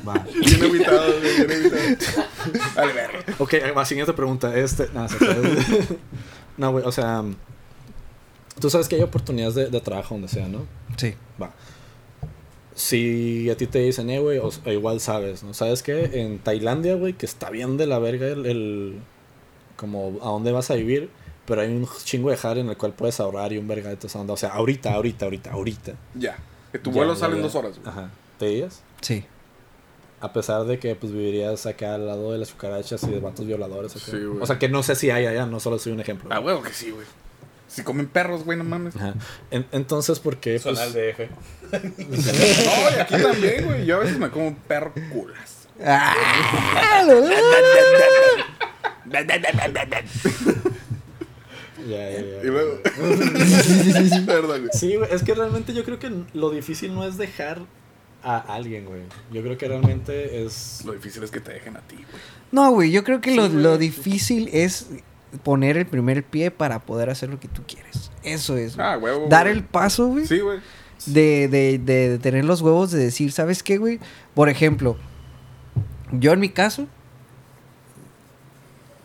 va. Bien evitado. Bien evitado. Vale, verga. Ok, va, siguiente pregunta. Este. No, se no, güey, o sea. Tú sabes que hay oportunidades de, de trabajo donde sea, ¿no? Sí. Va. Si a ti te dicen, eh, güey, o, o igual sabes, ¿no? ¿Sabes qué? En Tailandia, güey, que está bien de la verga el, el- como a dónde vas a vivir, pero hay un chingo de jale en el cual puedes ahorrar y un verga de toda esa onda. O sea, ahorita, ahorita, ahorita, ahorita. Ya. Que tu Ya, vuelo ya, sale en dos horas, güey. Ajá. ¿Te dirías? Sí. A pesar de que pues vivirías acá al lado de las cucarachas y de vatos violadores. acá. Sí, güey. o sea, que no sé si hay allá, no solo soy un ejemplo. A huevo que sí, güey. Si comen perros, güey, no mames. Ajá. En- entonces, ¿por qué? Zona Pues, al DF. No, y aquí también, güey. Yo a veces me como un perro culas. ya, ya, ya. Y luego. Sí, güey, es que realmente yo creo que lo difícil no es dejar a alguien, güey. Yo creo que realmente es... Lo difícil es que te dejen a ti, güey. No, güey, yo creo que lo, Sí, güey. lo difícil es poner el primer pie para poder hacer lo que tú quieres. Eso es. Ah, huevo. Dar güey. el paso, güey. Sí, güey. de, de, de, de tener los huevos de decir, ¿sabes qué, güey? Por ejemplo, yo en mi caso,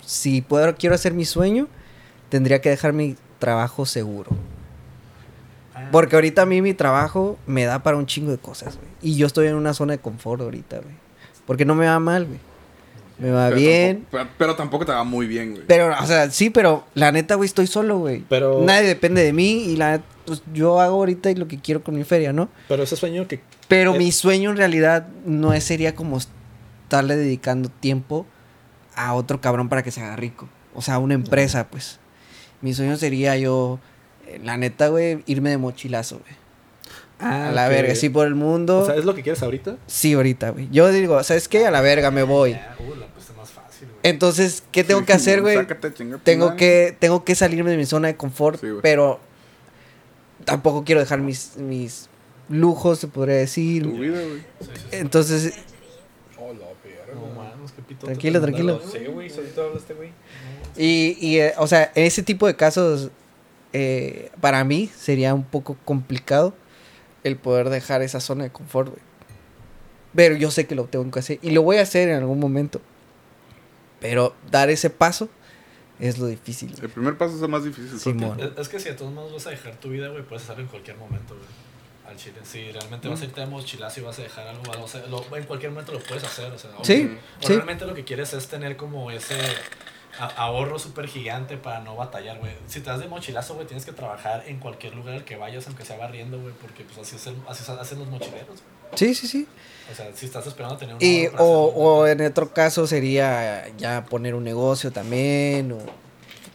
si puedo, quiero hacer mi sueño, tendría que dejar mi trabajo seguro. Porque ahorita a mí mi trabajo me da para un chingo de cosas, güey. Y yo estoy en una zona de confort ahorita, güey. Porque no me va mal, güey. Me va Pero bien. Tampoco, pero, pero tampoco te va muy bien, güey. Pero, o sea, sí, pero la neta, güey, estoy solo, güey. Pero- Nadie depende de mí y la pues yo hago ahorita lo que quiero con mi feria, ¿no? Pero ese sueño que... Pero mi sueño en realidad no es, sería como estarle dedicando tiempo a otro cabrón para que se haga rico. O sea, a una empresa, pues. Mi sueño sería yo, eh, la neta, güey, irme de mochilazo, güey. Ah, a la verga, sí por el mundo. O sea, ¿es lo que quieres ahorita? sí, ahorita, güey. Yo digo, ¿sabes qué? A la verga me voy. Ah, uh, la puse más fácil, güey. Entonces, ¿qué tengo Sí, que hacer, güey? sácate Tengo que, tengo que salirme de mi zona de confort, Sí, güey. pero tampoco quiero dejar mis, mis lujos, se podría decir. Tu vida, güey. Entonces, Oh, la verga. No mames, qué pito. Tranquilo, tranquilo. Sí, güey, solito habla este güey. y, y eh, o sea, en ese tipo de casos, eh, para mí sería un poco complicado el poder dejar esa zona de confort, güey. Pero yo sé que lo tengo que hacer y lo voy a hacer en algún momento. Pero dar ese paso es lo difícil. güey. El primer paso es el más difícil. Simón. Es, es que si de todos modos vas a dejar tu vida, güey, puedes hacerlo en cualquier momento, güey. Al chile. Si realmente vas a irte de mochilazo y vas a dejar algo, o sea, lo- en cualquier momento lo puedes hacer, o sea. o- Sí, O sí. realmente lo que quieres es tener como ese a- ahorro súper gigante para no batallar, güey. Si te das de mochilazo, güey, tienes que trabajar en cualquier lugar al que vayas, aunque sea barriendo, güey, porque pues así, es el- así hacen los mochileros, güey. Sí, sí, sí. O sea, si estás esperando tener un Y, o, en otro caso sería ya poner un negocio también, o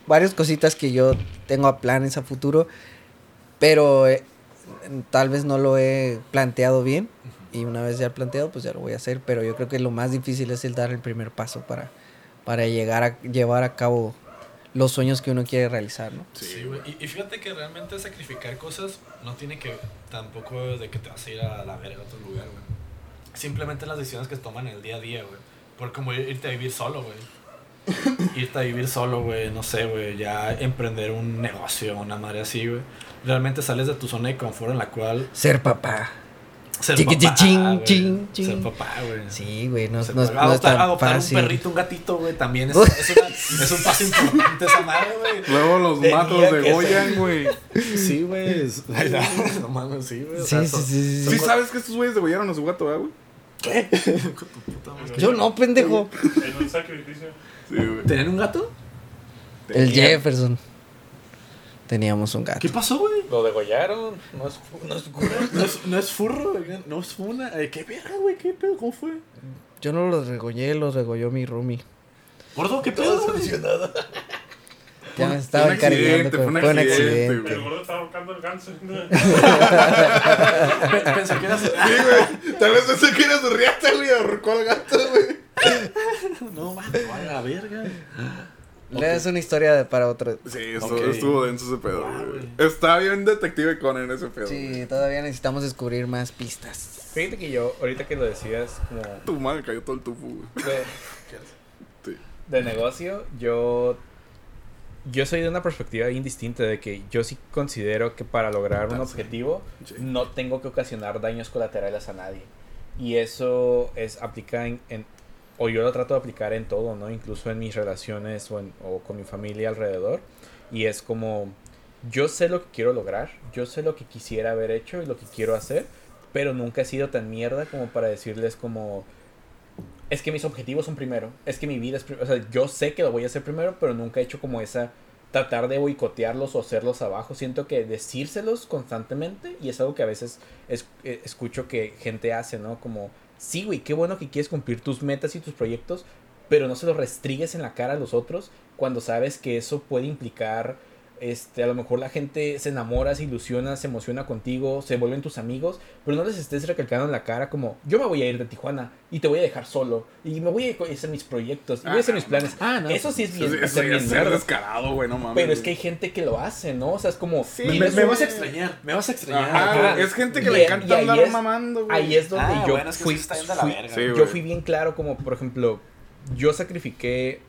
varias cositas que yo tengo a planes a futuro, pero eh, tal vez no lo he planteado bien, y una vez ya planteado, pues ya lo voy a hacer, pero yo creo que lo más difícil es el dar el primer paso para, para llegar a llevar a cabo los sueños que uno quiere realizar, ¿no? Sí, güey. Y, y fíjate que realmente sacrificar cosas no tiene que tampoco de que te vas a ir a la verga a otro lugar, güey. Simplemente las decisiones que se toman en el día a día, güey. Por como ir- irte a vivir solo, güey. irte a vivir solo, güey, no sé, güey, ya emprender un negocio, una madre así, güey. Realmente sales de tu zona de confort en la cual Ser papá. Ser Chiqui, papá, chin, güey. chin, chin. Ser papá, güey. Sí, güey, no, no no es adoptar, tan adoptar fácil. un perrito, un gatito, güey, también es, es, una- es un paso importante esa madre, güey. Luego los Tenía matos que de Goyan, güey. Sí, güey. No mames, sí, güey. o Sí, sea, sí, son- sí, sí, Sí, sí. sabes que estos güeyes degollaron a su gato, ¿verdad, güey? Madre. Yo no, pendejo. En un sacrificio. Sí, güey. ¿Tenían un gato? El Jefferson. Teníamos un gato. ¿Qué pasó, güey? Lo degollaron. No es, no es No es, no es furro, no es funa. Eh, ¿Qué verga, güey? ¿Qué pedo? ¿Cómo fue? Yo no los regollé, los regolló mi roomie. Gordo, ¿qué pedo, güey? Ya me Fue estaba un accidente, encariñando. fue con- un accidente, accidente. güey. El gordo estaba el ganso. Pe- Pensé que eras... Sí, güey. Tal vez pensé que era su riata, güey. Ahorcó al gato, güey. No, mames, vaya la verga. Le es una historia de- para otro. Sí, estuvo, Ok. estuvo denso ese pedo, Wow. Está bien Detective Conan ese pedo. güey. Sí, todavía necesitamos descubrir más pistas. Fíjate que yo, ahorita que lo decías, como Tu madre cayó todo el tufu, güey. de, Sí. de negocio, yo, yo soy de una perspectiva indistinta de que yo sí considero que para lograr un objetivo Sí. no tengo que ocasionar daños colaterales a nadie. Y eso es aplica en, en- o yo lo trato de aplicar en todo, ¿no? Incluso en mis relaciones o, en- o con mi familia alrededor. Y es como, yo sé lo que quiero lograr, yo sé lo que quisiera haber hecho y lo que quiero hacer, pero nunca he sido tan mierda como para decirles como, es que mis objetivos son primero, es que mi vida es primero, o sea, yo sé que lo voy a hacer primero, pero nunca he hecho como esa, tratar de boicotearlos o hacerlos abajo, siento que decírselos constantemente y es algo que a veces es- eh, escucho que gente hace, ¿no? Como, sí, güey, qué bueno que quieres cumplir tus metas y tus proyectos, pero no se los restrigues en la cara a los otros cuando sabes que eso puede implicar, este, a lo mejor la gente se enamora, se ilusiona, se emociona contigo, se vuelven tus amigos, pero no les estés recalcando en la cara como, yo me voy a ir de Tijuana y te voy a dejar solo y me voy a hacer mis proyectos y voy a hacer mis planes. Ah, no. Eso sí es bien, Eso, bien es ser nerd. descarado, güey, no mames. Pero es que hay gente que lo hace, ¿no? O sea, es como... Me, me- vas a extrañar, me vas a extrañar. Ajá, Ajá. güey, es gente que Y- le encanta andar es- mamando, güey. Ahí es donde Ah, yo bueno, es que fui, sí está yendo a la verga. Sí, yo fui bien claro como, por ejemplo, yo sacrifiqué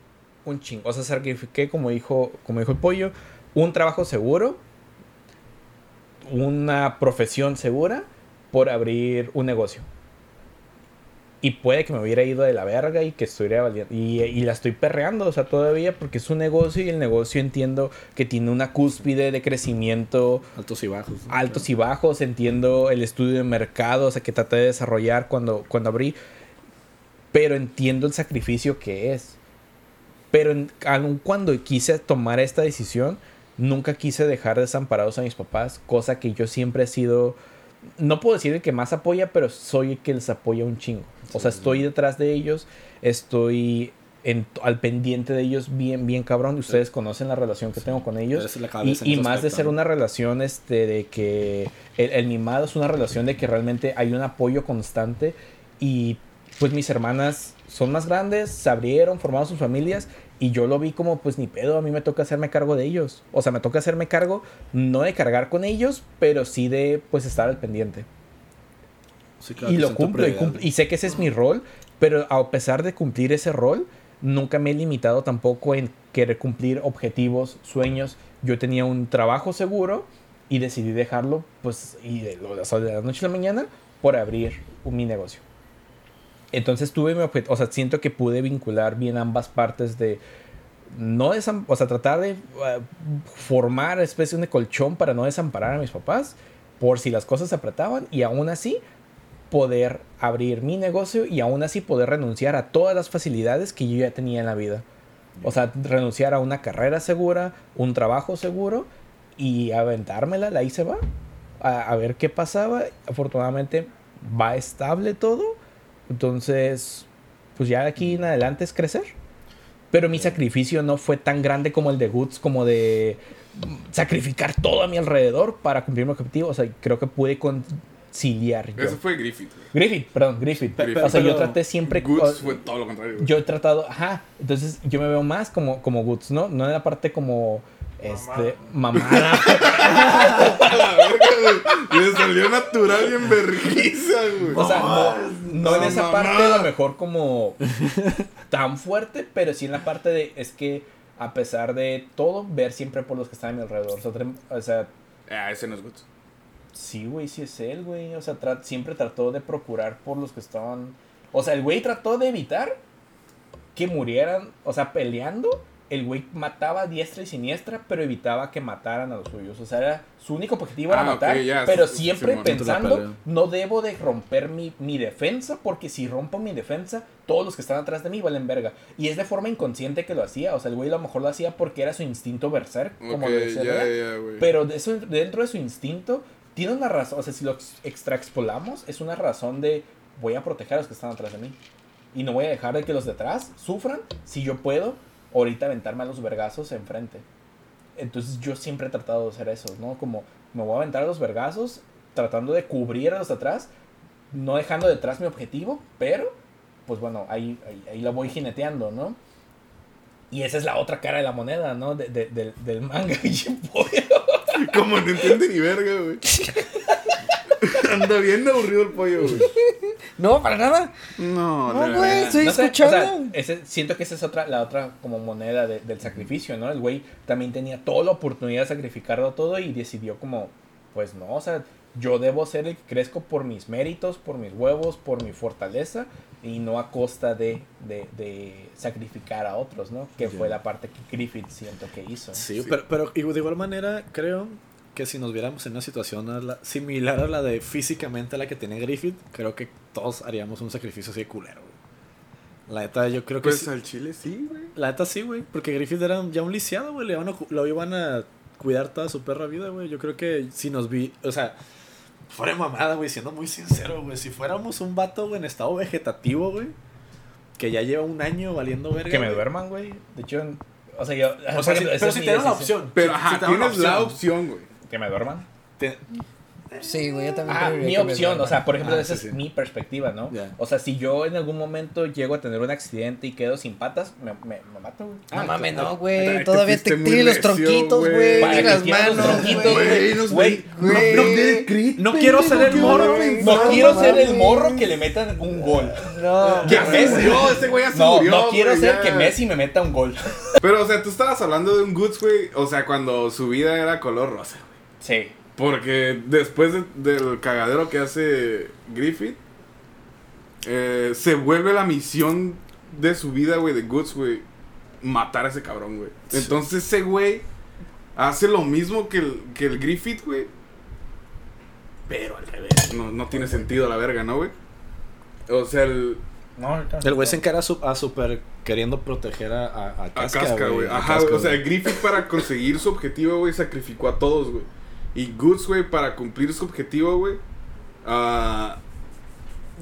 un chingo. O sea, sacrifiqué, como dijo, como dijo el pollo, un trabajo seguro, una profesión segura por abrir un negocio. Y puede que me hubiera ido de la verga y que estuviera valiendo. Y, y la estoy perreando, o sea, todavía porque es un negocio y el negocio entiendo que tiene una cúspide de crecimiento Altos y bajos. ¿no? altos y bajos, entiendo el estudio de mercado, o sea, que traté de desarrollar cuando, cuando abrí, pero entiendo el sacrificio que es. Pero en- aun cuando quise tomar esta decisión, nunca quise dejar desamparados a mis papás, cosa que yo siempre he sido, no puedo decir el que más apoya, pero soy el que les apoya un chingo. O sea, estoy detrás de ellos, estoy en- al pendiente de ellos bien, bien cabrón. Y ustedes conocen la relación que tengo con ellos. Y, y más de ser ¿no? una relación este, de que el, el mimado es una relación de que realmente hay un apoyo constante y pues mis hermanas son más grandes, se abrieron, formaron sus familias y yo lo vi como pues ni pedo, a mí me toca hacerme cargo de ellos. O sea, me toca hacerme cargo no de cargar con ellos, pero sí de pues estar al pendiente. Sí, claro, y lo cumplo y, cumplo, y sé que ese es mi rol, pero a pesar de cumplir ese rol, nunca me he limitado tampoco en querer cumplir objetivos, sueños. Yo tenía un trabajo seguro y decidí dejarlo, pues, y de, lo- o sea, de la noche a la mañana por abrir un- mi negocio. Entonces tuve mi objetivo, o sea, siento que pude vincular bien ambas partes de no o sea, tratar de eh, formar especie de colchón para no desamparar a mis papás por si las cosas se apretaban y aún así poder abrir mi negocio y aún así poder renunciar a todas las facilidades que yo ya tenía en la vida. O sea, renunciar a una carrera segura, un trabajo seguro y aventármela, la hice va, a, a ver qué pasaba. Afortunadamente va estable todo. Entonces, pues ya de aquí en adelante es crecer. Pero mi sacrificio no fue tan grande como el de Goods, como de mm, sacrificar todo a mi alrededor para cumplir mi objetivo. O sea, creo que pude conciliar yo. Eso fue Griffith. Griffith, perdón, Griffith. Griffith. o sea, yo traté siempre... Goods fue todo lo contrario. yo he tratado, ajá, entonces yo me veo más como, como Goods, ¿no? No en la parte como, este, mamada. A la verga, güey. Le salió natural y en vergüenza, güey. o sea, no, no en esa mamá. parte a lo mejor como tan fuerte, pero sí en la parte de, es que a pesar de todo, ver siempre por los que están a mi alrededor. O sea, o sea, Ah, ese no es Goods. sí, güey, sí es él, güey. O sea, tra- siempre trató de procurar por los que estaban... O sea, el güey trató de evitar que murieran, o sea, peleando. El güey mataba a diestra y siniestra, pero evitaba que mataran a los suyos. O sea, era, su único objetivo era Ah, matar, pero siempre pensando, no debo de romper mi, mi defensa, porque si rompo mi defensa, todos los que están atrás de mí valen verga. Y es de forma inconsciente que lo hacía. O sea, el güey a lo mejor lo hacía porque era su instinto berserk, como lo decía. Pero de eso, dentro de su instinto, tiene una razón. O sea, si lo ex- extraexpolamos, es una razón de voy a proteger a los que están atrás de mí. Y no voy a dejar de que los de atrás sufran si yo puedo ahorita aventarme a los vergazos enfrente. Entonces yo siempre he tratado de hacer eso, ¿no? Como me voy a aventar a los vergazos tratando de cubrir a los de atrás, no dejando detrás mi objetivo, pero pues bueno, ahí, ahí, ahí la voy jineteando, ¿no? Y esa es la otra cara de la moneda, ¿no? De- de- del- del manga. Como no entiende ni verga, güey. Anda bien aburrido el pollo, güey. No, para nada. No, No, güey, estoy No sé, escuchando. o sea, ese- siento que esa es otra, la otra como moneda de- del sacrificio, ¿no? El güey también tenía toda la oportunidad de sacrificarlo todo y decidió como, pues no, o sea, yo debo ser el que crezco por mis méritos, por mis huevos, por mi fortaleza y no a costa de, de, de sacrificar a otros, ¿no? Que fue la parte que Griffith siento que hizo. Sí, Sí. pero, pero y de igual manera creo que si nos viéramos en una situación a la- similar a la de físicamente a la que tiene Griffith, creo que todos haríamos un sacrificio así de culero, güey. La neta, yo creo que Pues sí- al chile sí, güey. La neta sí, güey. Porque Griffith era ya un lisiado, güey. Le iban a cu- lo iban a cuidar toda su perra vida, güey. Yo creo que si nos vi. O sea, fuera de mamada, güey. Siendo muy sincero, güey. Si fuéramos un vato, güey, en estado vegetativo, güey. Que ya lleva un año valiendo verga. Que me duerman, güey. De hecho, o sea, yo... O sea, si- esa pero si dan la opción. Pero ajá, tienes la opción, güey. Que me duerman. Te- Sí, güey, yo también. Ah, mi opción, o sea, por ejemplo, Ah, esa sí, es sí. mi perspectiva, ¿no? O sea, si yo en algún momento llego a tener un accidente y quedo sin patas, me, me, me mato, güey. No Ah, mames, no, güey. te Todavía te tiene los tronquitos, güey. Para las manos, tronquitos, güey. no, no No quiero ser el morro, ¿qué No quiero ser el morro que le metan un gol. No, Ya Messi. se murió, ese güey ya se No, murió, no quiero güey, ser que Messi me meta un gol. Pero, o sea, tú estabas hablando de un Goods, güey. O sea, cuando su vida era color rosa. Sí. Porque después de- del cagadero que hace Griffith, eh, se vuelve la misión de su vida, güey, de Goods, güey, matar a ese cabrón, güey. Entonces ese güey hace lo mismo que el, que el Griffith, güey. Pero al revés. No, no tiene sentido la verga, ¿no, güey? O sea, el, No, El güey se encara a su- a super queriendo proteger a, a, Casca, güey. a Ajá, Casca, güey. O sea. Griffith para conseguir su objetivo, güey, sacrificó a todos, güey. Y Goods, güey, para cumplir su objetivo, güey, ah,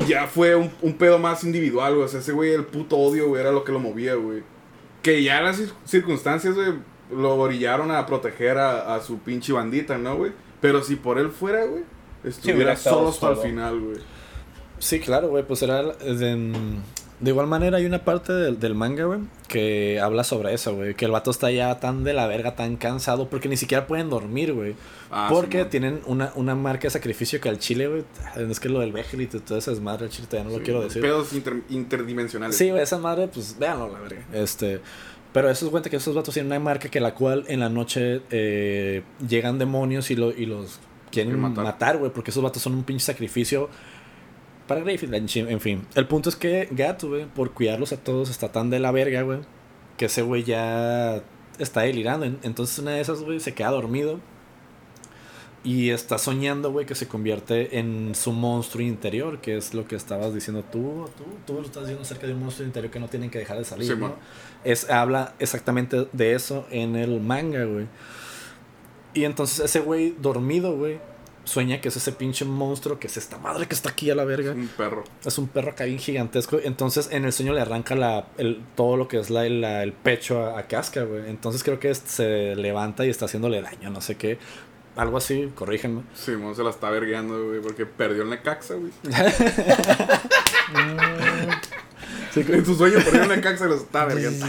ya fue un, un pedo más individual, güey. O sea, ese güey, el puto odio, güey, era lo que lo movía, güey. Que ya las cir- circunstancias, güey, lo orillaron a proteger a, a su pinche bandita, ¿no, güey? Pero si por él fuera, güey, estuviera estado solo hasta el final, güey. Sí, claro, güey, pues era de, de igual manera hay una parte del, del manga, güey, que habla sobre eso, güey, que el vato está ya tan de la verga, tan cansado, porque ni siquiera pueden dormir, güey. Ah, porque tienen una, una marca de sacrificio que al chile, güey, es que lo del Vegel y todo ese desmadre, al chile todavía no lo quiero decir. Pedos inter- interdimensionales. Sí, güey, esa madre, pues véanlo, la verga. Este, pero eso es cuenta que esos vatos tienen una marca que la cual en la noche eh, llegan demonios y, lo, y los quieren matar, güey, porque esos vatos son un pinche sacrificio para Griffith, en fin. El punto es que Gato, güey, por cuidarlos a todos, está tan de la verga, güey, que ese güey ya está delirando. En- Entonces una de esas, güey, se queda dormido. Y está soñando, güey, que se convierte en su monstruo interior, que es lo que estabas diciendo tú, tú, tú lo estás diciendo acerca de un monstruo interior que no tienen que dejar de salir, Sí, ¿no? Es, habla exactamente de eso en el manga, güey. Y entonces ese güey dormido, güey, sueña que es ese pinche monstruo, que es esta madre que está aquí a la verga. Un perro. Es un perro acá bien gigantesco. Entonces en el sueño le arranca la, el, todo lo que es la, la- el pecho a, a Casca, güey. Entonces creo que es- se levanta y está haciéndole daño, no sé qué. Algo así, corríjanme. Simón se la está vergueando, güey, porque perdió en la caxa, güey. en su sueño perdió en la caxa y los está vergueando.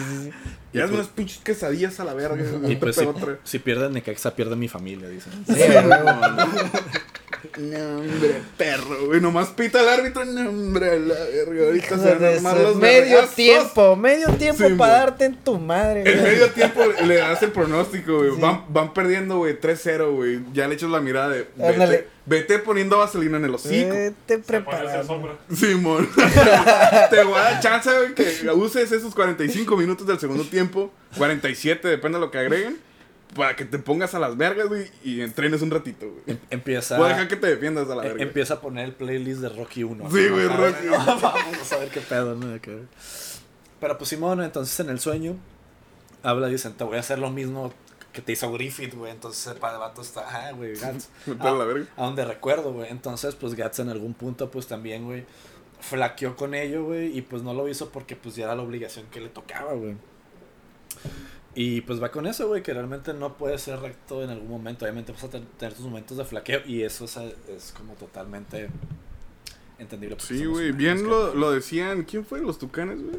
Y haz unas pinches quesadillas a la verga. Y pues si, si pierde Necaxa, pierde mi familia, dicen. Sí. No, hombre, perro, güey. Nomás pita el árbitro. No, hombre, la verga. Ahorita Hijo se van a armar los medio vergazos. tiempo, medio tiempo Sí, para darte en tu madre, En güey. medio tiempo le das el pronóstico, güey. Sí. Van, van perdiendo, güey, 3-0, güey. Ya le echas la mirada de. Ándale. Vete, vete poniendo vaselina en el hocico. Vete Se pone sombra. Simón. Te voy a dar chance, güey, que uses esos 45 minutos del segundo tiempo. 47, depende de lo que agreguen. Para que te pongas a las vergas, güey, y entrenes un ratito, güey. Em- Empieza, Voy a dejar que te defiendas a la eh, verga. empieza a poner el playlist de Rocky 1. Sí, güey, Rocky. Vamos a ver qué pedo, ¿no? Que- Pero pues Simón, entonces en el sueño habla y dicen, te voy a hacer lo mismo que te hizo Griffith, güey. Entonces el padre vato está, ah, güey, Gats. Vete a la verga. A donde recuerdo, güey. Entonces, pues Gats en algún punto, pues también, güey, flaqueó con ello, güey. Y pues no lo hizo porque pues ya era la obligación que le tocaba, güey. Y pues va con eso, güey, que realmente no puede ser recto en algún momento. Obviamente vas a ten- tener tus momentos de flaqueo y eso es, es como totalmente entendible. Sí, güey. Bien lo, lo decían. ¿Quién fue? ¿Los tucanes, güey?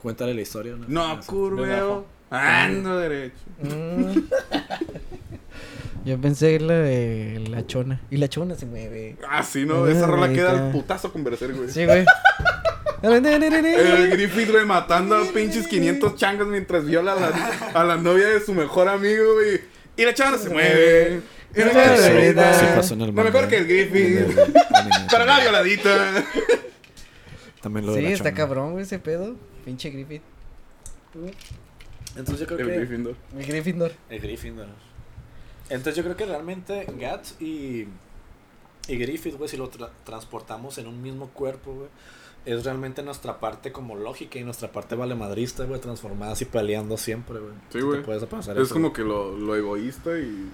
Cuéntale la historia. No, No, curveo. Ando derecho. Mm. Yo pensé en la de la chona. Y la chona se mueve. Ah, sí, no. Esa rola queda al putazo con Berserk, güey. Sí, güey. El Griffith, güey, matando a pinches 500 changos mientras viola a la, a la novia de su mejor amigo, güey. Y la chava no se mueve. Y la Sí, chava se sí, mueve. sí pasó en el Lo manga. mejor que el Griffith. Para la violadita. También lo de Sí, la está cabrón, güey, ese pedo. Pinche Griffith. Entonces yo creo El que... Gryffindor. El Gryffindor. El Gryffindor. Entonces yo creo que realmente Gats y, y Griffith, güey, si lo tra- transportamos en un mismo cuerpo, güey, es realmente nuestra parte como lógica y nuestra parte valemadrista, güey, transformada así peleando siempre, güey. Sí, güey. puedes pasar Es eso, como que lo, lo egoísta y.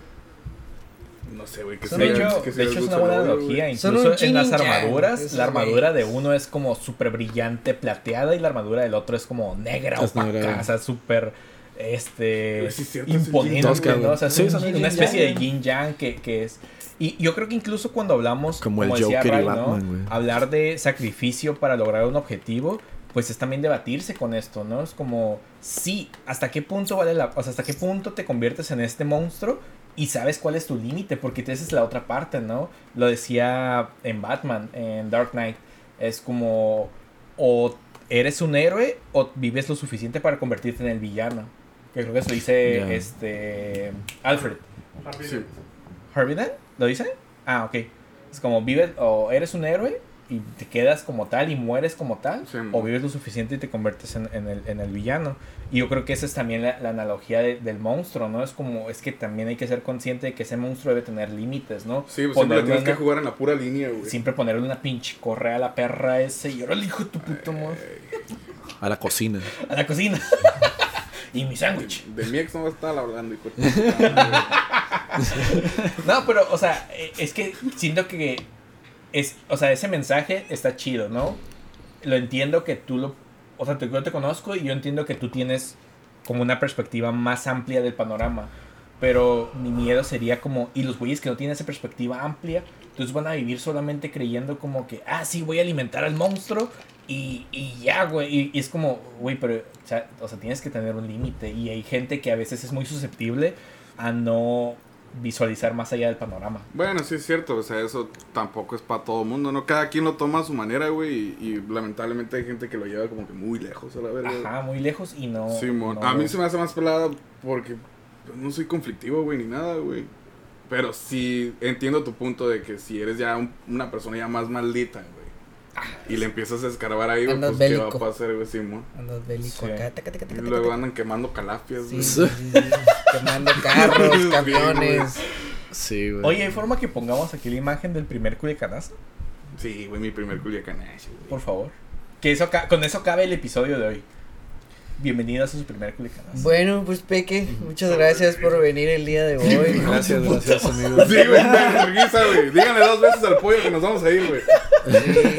No sé, güey. Que Son De sea- hecho, que de sea hecho es una buena analogía. Incluso en las armaduras, la armadura de uno es como súper brillante, plateada, y la armadura del otro es como negra, Es opaca, negra. o sea, súper este Sí, imponente. ¿no? O sea, es Sí, una especie de yin yang que, que es. Y yo creo que incluso cuando hablamos, Como como, el decía Joker y Ray, ¿no? Batman, güey. hablar de sacrificio para lograr un objetivo, pues es también debatirse con esto, ¿no? Es como, sí, ¿hasta qué punto vale la... O sea, ¿hasta qué punto te conviertes en este monstruo? Y sabes cuál es tu límite, porque esa es la otra parte, ¿no? Lo decía en Batman, en Dark Knight. Es como, o eres un héroe o vives lo suficiente para convertirte en el villano. Que creo que eso dice este Alfred. Happy Sí. ¿Lo dice? Ah, ok. Es como vives o eres un héroe y te quedas como tal y mueres como tal, Sí, o vives lo suficiente y te conviertes en, en el, en el villano. Y yo creo que esa es también la, la analogía de- del monstruo, ¿no? Es como, es que también hay que ser consciente de que ese monstruo debe tener límites, ¿no? Sí, pues siempre tienes que jugar en la pura línea, güey. Siempre ponerle una pinche correa a la perra ese y ahora el hijo de tu puta madre. A la cocina. A la cocina. y mi sándwich. De mi ex no va a estar hablando, hijo. No, pero, o sea, eh, es que siento que es, o sea, ese mensaje está chido, ¿no? Lo entiendo que tú lo, o sea, te- yo te conozco y yo entiendo que tú tienes como una perspectiva más amplia del panorama. Pero mi miedo sería como, y los güeyes que no tienen esa perspectiva amplia, entonces van a vivir solamente creyendo como que, ah, sí, voy a alimentar al monstruo y, y ya, güey. Y, y es como, güey, pero, o sea, o sea, tienes que tener un límite. Y hay gente que a veces es muy susceptible a no visualizar más allá del panorama. Bueno, sí es cierto, o sea, eso tampoco es para todo el mundo, ¿no? Cada quien lo toma a su manera, güey, y, y lamentablemente hay gente que lo lleva como que muy lejos a la verga. Ajá, muy lejos y no. Simón, no a mí se me hace más pelada porque pues, no soy conflictivo, güey, ni nada, güey. Pero sí entiendo tu punto de que si eres ya un- una persona ya más maldita, güey, y le empiezas a escarbar ahí, güey, pues qué va a pasar, güey, Simón. Andas bélico Sí. acá. taca, taca, Y taca, luego taca, andan quemando calafias, Sí, güey. sí, sí, sí. Quemando carros, Sí, camiones. Sí, güey. Oye, ¿hay forma que pongamos aquí la imagen del primer culicanazo? Sí, güey, mi primer culiacanazo, güey. Por favor. Que eso con eso cabe el episodio de hoy. Bienvenidos a su primer culicanazo. Bueno, pues Peque, muchas gracias por venir el día de hoy. Gracias, gracias, amigo. Sí, güey, güey. Díganle dos veces al pollo que nos vamos a ir, güey. Sí.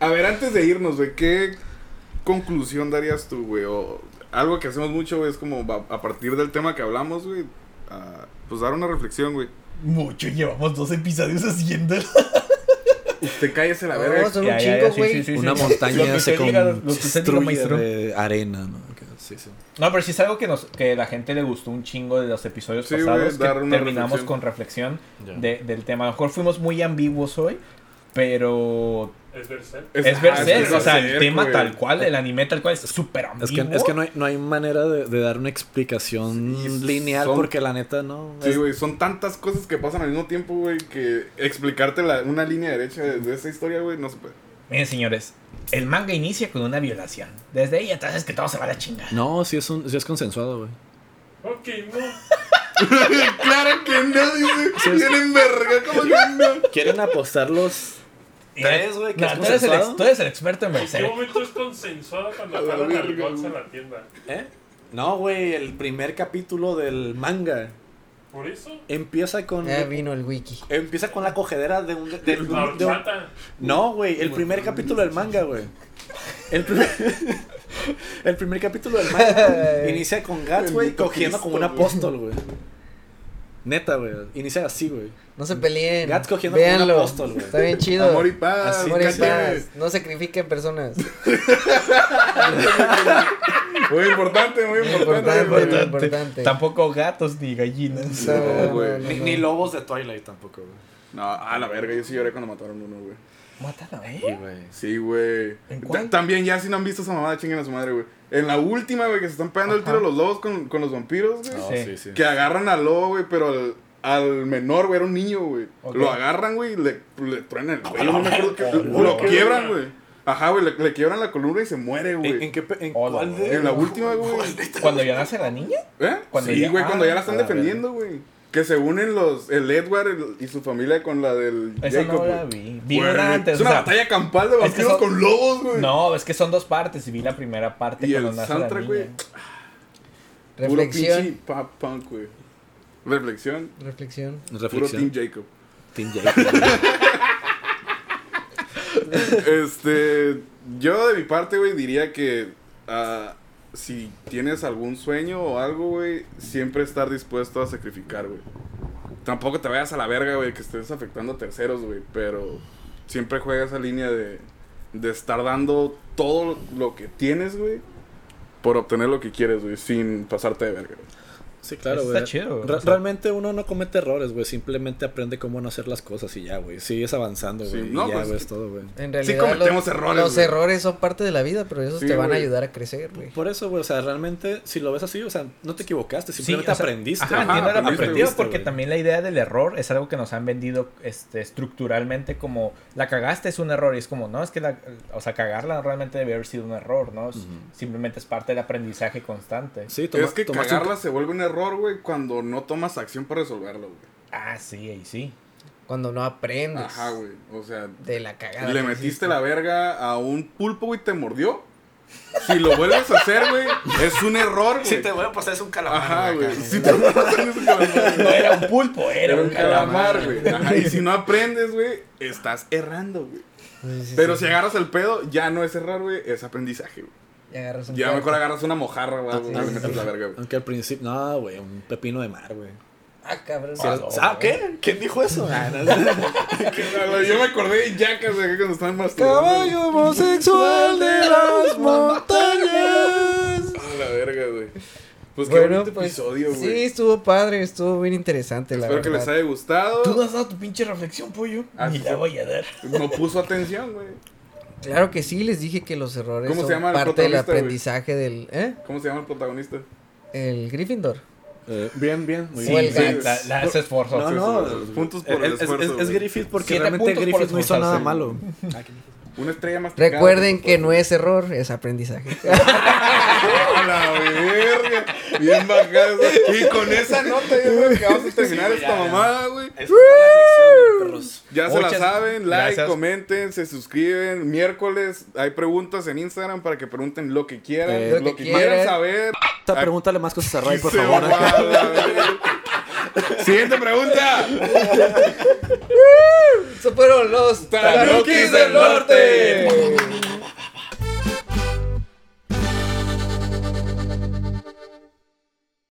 A ver, antes de irnos, güey, ¿qué conclusión darías tú, güey? O algo que hacemos mucho, güey, es como a partir del tema que hablamos, güey, a, pues dar una reflexión, güey. Mucho, llevamos dos episodios haciéndolo. Usted cállese la No, verga. son Ya, un ya, chingo, sí, güey. sí, sí, Una sí. Lo montaña se construye de arena, ¿no? Sí, sí. No, pero sí es algo que, nos, que la gente le gustó un chingo de los episodios Sí, pasados. que una terminamos reflexión. con reflexión de- del tema. A lo mejor fuimos muy ambiguos hoy, pero Es Berserk. es, ajá, Berserk. es o sea, el tema güey. tal cual, el anime tal cual es súper ambiguo. Es que, es que no, hay, no hay manera de, de dar una explicación Sí, lineal son- porque la neta no. Sí, es- güey, son tantas cosas que pasan al mismo tiempo, güey, que explicarte la- una línea derecha de, de esa historia, güey, no se puede. Miren, señores, el manga inicia con una violación. Desde ahí atrás es que todo se va a la chingada. No, sí es, un, sí es consensuado, güey. Ok, no. claro que no, dice. Tienen verga, como que no. ¿Quieren apostar los tres, güey? Que No, es tú, eres el, tú eres el experto en ¿En qué momento es consensuado cuando A la jalan al verga, Gots a la tienda? ¿Eh? No, güey, el primer capítulo del manga ¿Por eso? empieza con. Ya vino el wiki. Empieza con la cogedera de un. de- un- La de un- horchata. No, güey, el primer capítulo del manga, güey. El primer, el primer capítulo del manga inicia con Gats, güey, cogiendo como un apóstol, güey. Neta, güey. Inicia así, güey. No se peleen. Gats cogiendo como un Véanlo. apóstol, güey. Está bien chido. Amor y paz, Así, Amor y paz. No sacrifiquen personas. Muy importante, muy importante. Importante, güey. muy importante. Tampoco gatos ni gallinas. No, No, güey. no, no, Ni, no. ni lobos de Twilight tampoco, güey. No, a la verga, yo sí lloré cuando mataron uno, güey. Mátala, ¿eh? Sí, güey. Sí, güey. También ya si no han visto esa mamada, chinguen a su madre, güey. En la última, güey, que se están pegando el tiro los lobos con, con los vampiros, güey. Sí. sí, sí. Que agarran al lobo, güey, pero al, al menor, güey, era un niño, güey. Lo agarran, güey, y le, le truenan el cuello. No me acuerdo que. güey. Lo quiebran, güey. Ajá, güey, le, le quiebran la columna y se muere, ¿En, güey. en qué en Hola, cuál de- En la última, güey. Cuando ya nace la niña. ¿Eh? Cuando sí, ya- güey, cuando ah, ya la están a la defendiendo, güey. Que se unen los, el Edward el- y su familia con la del Esa Jacob, no la vi. Vi Güey, una antes. Es o una sea, batalla campal de es que vampiros son- con lobos, güey. No, es que son dos partes. Y vi la primera parte Y cuando el nace la soundtrack, niña. güey. Puro Reflexión. pinche pop punk, güey. Reflexión. Reflexión. Puro Reflexión. Team Jacob. Team Jacob. Este, yo de mi parte, güey, diría que ah, si tienes algún sueño o algo, güey, siempre estar dispuesto a sacrificar, güey. Tampoco te vayas a la verga, güey, que estés afectando a terceros, güey, pero siempre juega esa línea de, de estar dando todo lo que tienes, güey, por obtener lo que quieres, güey, sin pasarte de verga. güey. Sí, claro, güey. está chido, Re- o sea. realmente uno no comete errores, güey. Simplemente aprende cómo no hacer las cosas y ya, güey. Sigues avanzando, Sí, güey. no, y ya, pues, güey, es todo, güey. En realidad. cometemos los, errores, Los güey. errores son parte de la vida, pero esos Sí, te van a ayudar a crecer, güey. Por eso, güey, o sea, realmente, si lo ves así, o sea, no te equivocaste, simplemente o sea, aprendiste. Ajá, Ajá, entiendo aprendiste, porque también la idea del error es algo que nos han vendido este, estructuralmente como la cagaste es un error y es como, no, es que la, o sea, cagarla realmente debe haber sido un error, ¿no? Simplemente es parte del aprendizaje constante. Sí, toma- es que un- cagarla se vuelve un error, güey, cuando no tomas acción para resolverlo, güey. Ah, sí, ahí sí. Cuando no aprendes Ajá, güey. O sea, de la cagada. le metiste hiciste. la verga a un pulpo, güey, te mordió. si lo vuelves a hacer, güey, es un error, güey. Si te voy a pasar es un calamar. Ajá, güey. Si te vuelves a hacer es un calamar, No güey. era un pulpo, era, Era un calamar, güey. Ajá, Y si no aprendes, güey, estás errando, güey. Sí, sí, Pero sí. si agarras el pedo, ya no es errar, güey, es aprendizaje, güey. Y agarras un Ya mejor agarras una mojarra, güey. Aunque al principio. No, güey, un pepino de mar, güey. Ah, cabrón. No. ¿Ah, qué? ¿Quién dijo eso? Ah, no, Yo me acordé de Jackas, güey, cuando estaban más Caballo homosexual de las montañas. A la verga, güey. Pues qué Bueno, bonito pues, episodio, güey. Sí, estuvo padre, estuvo bien interesante, la Espero que les haya gustado. Tú no has dado tu pinche reflexión, pollo. Ah, Ni la voy a dar. No puso atención, güey. Claro que sí, les dije que los errores ¿Cómo se son llama el parte del güey? aprendizaje del... ¿Eh? ¿Cómo se llama el protagonista? El Gryffindor. Eh, bien, bien. Muy Sí, bien. el Sí, la, la. No, no. puntos por el es, es- esfuerzo, es- es. Griffith porque realmente Griffith no hizo nada malo. Una estrella más Recuerden que no es error, es aprendizaje. ¡A la verga! Bien bajado. Y con esa nota yo creo que vamos a terminar Sí, esta ya, mamada, güey. Es. Ya se la saben, like, gracias. comenten, se suscriben. Miércoles hay preguntas en Instagram para que pregunten lo que quieran, Eh, lo, lo que, que quieran saber. Esta, Pregúntale más cosas a Ray, por favor. Siguiente pregunta. Fueron los Tanukis del Norte.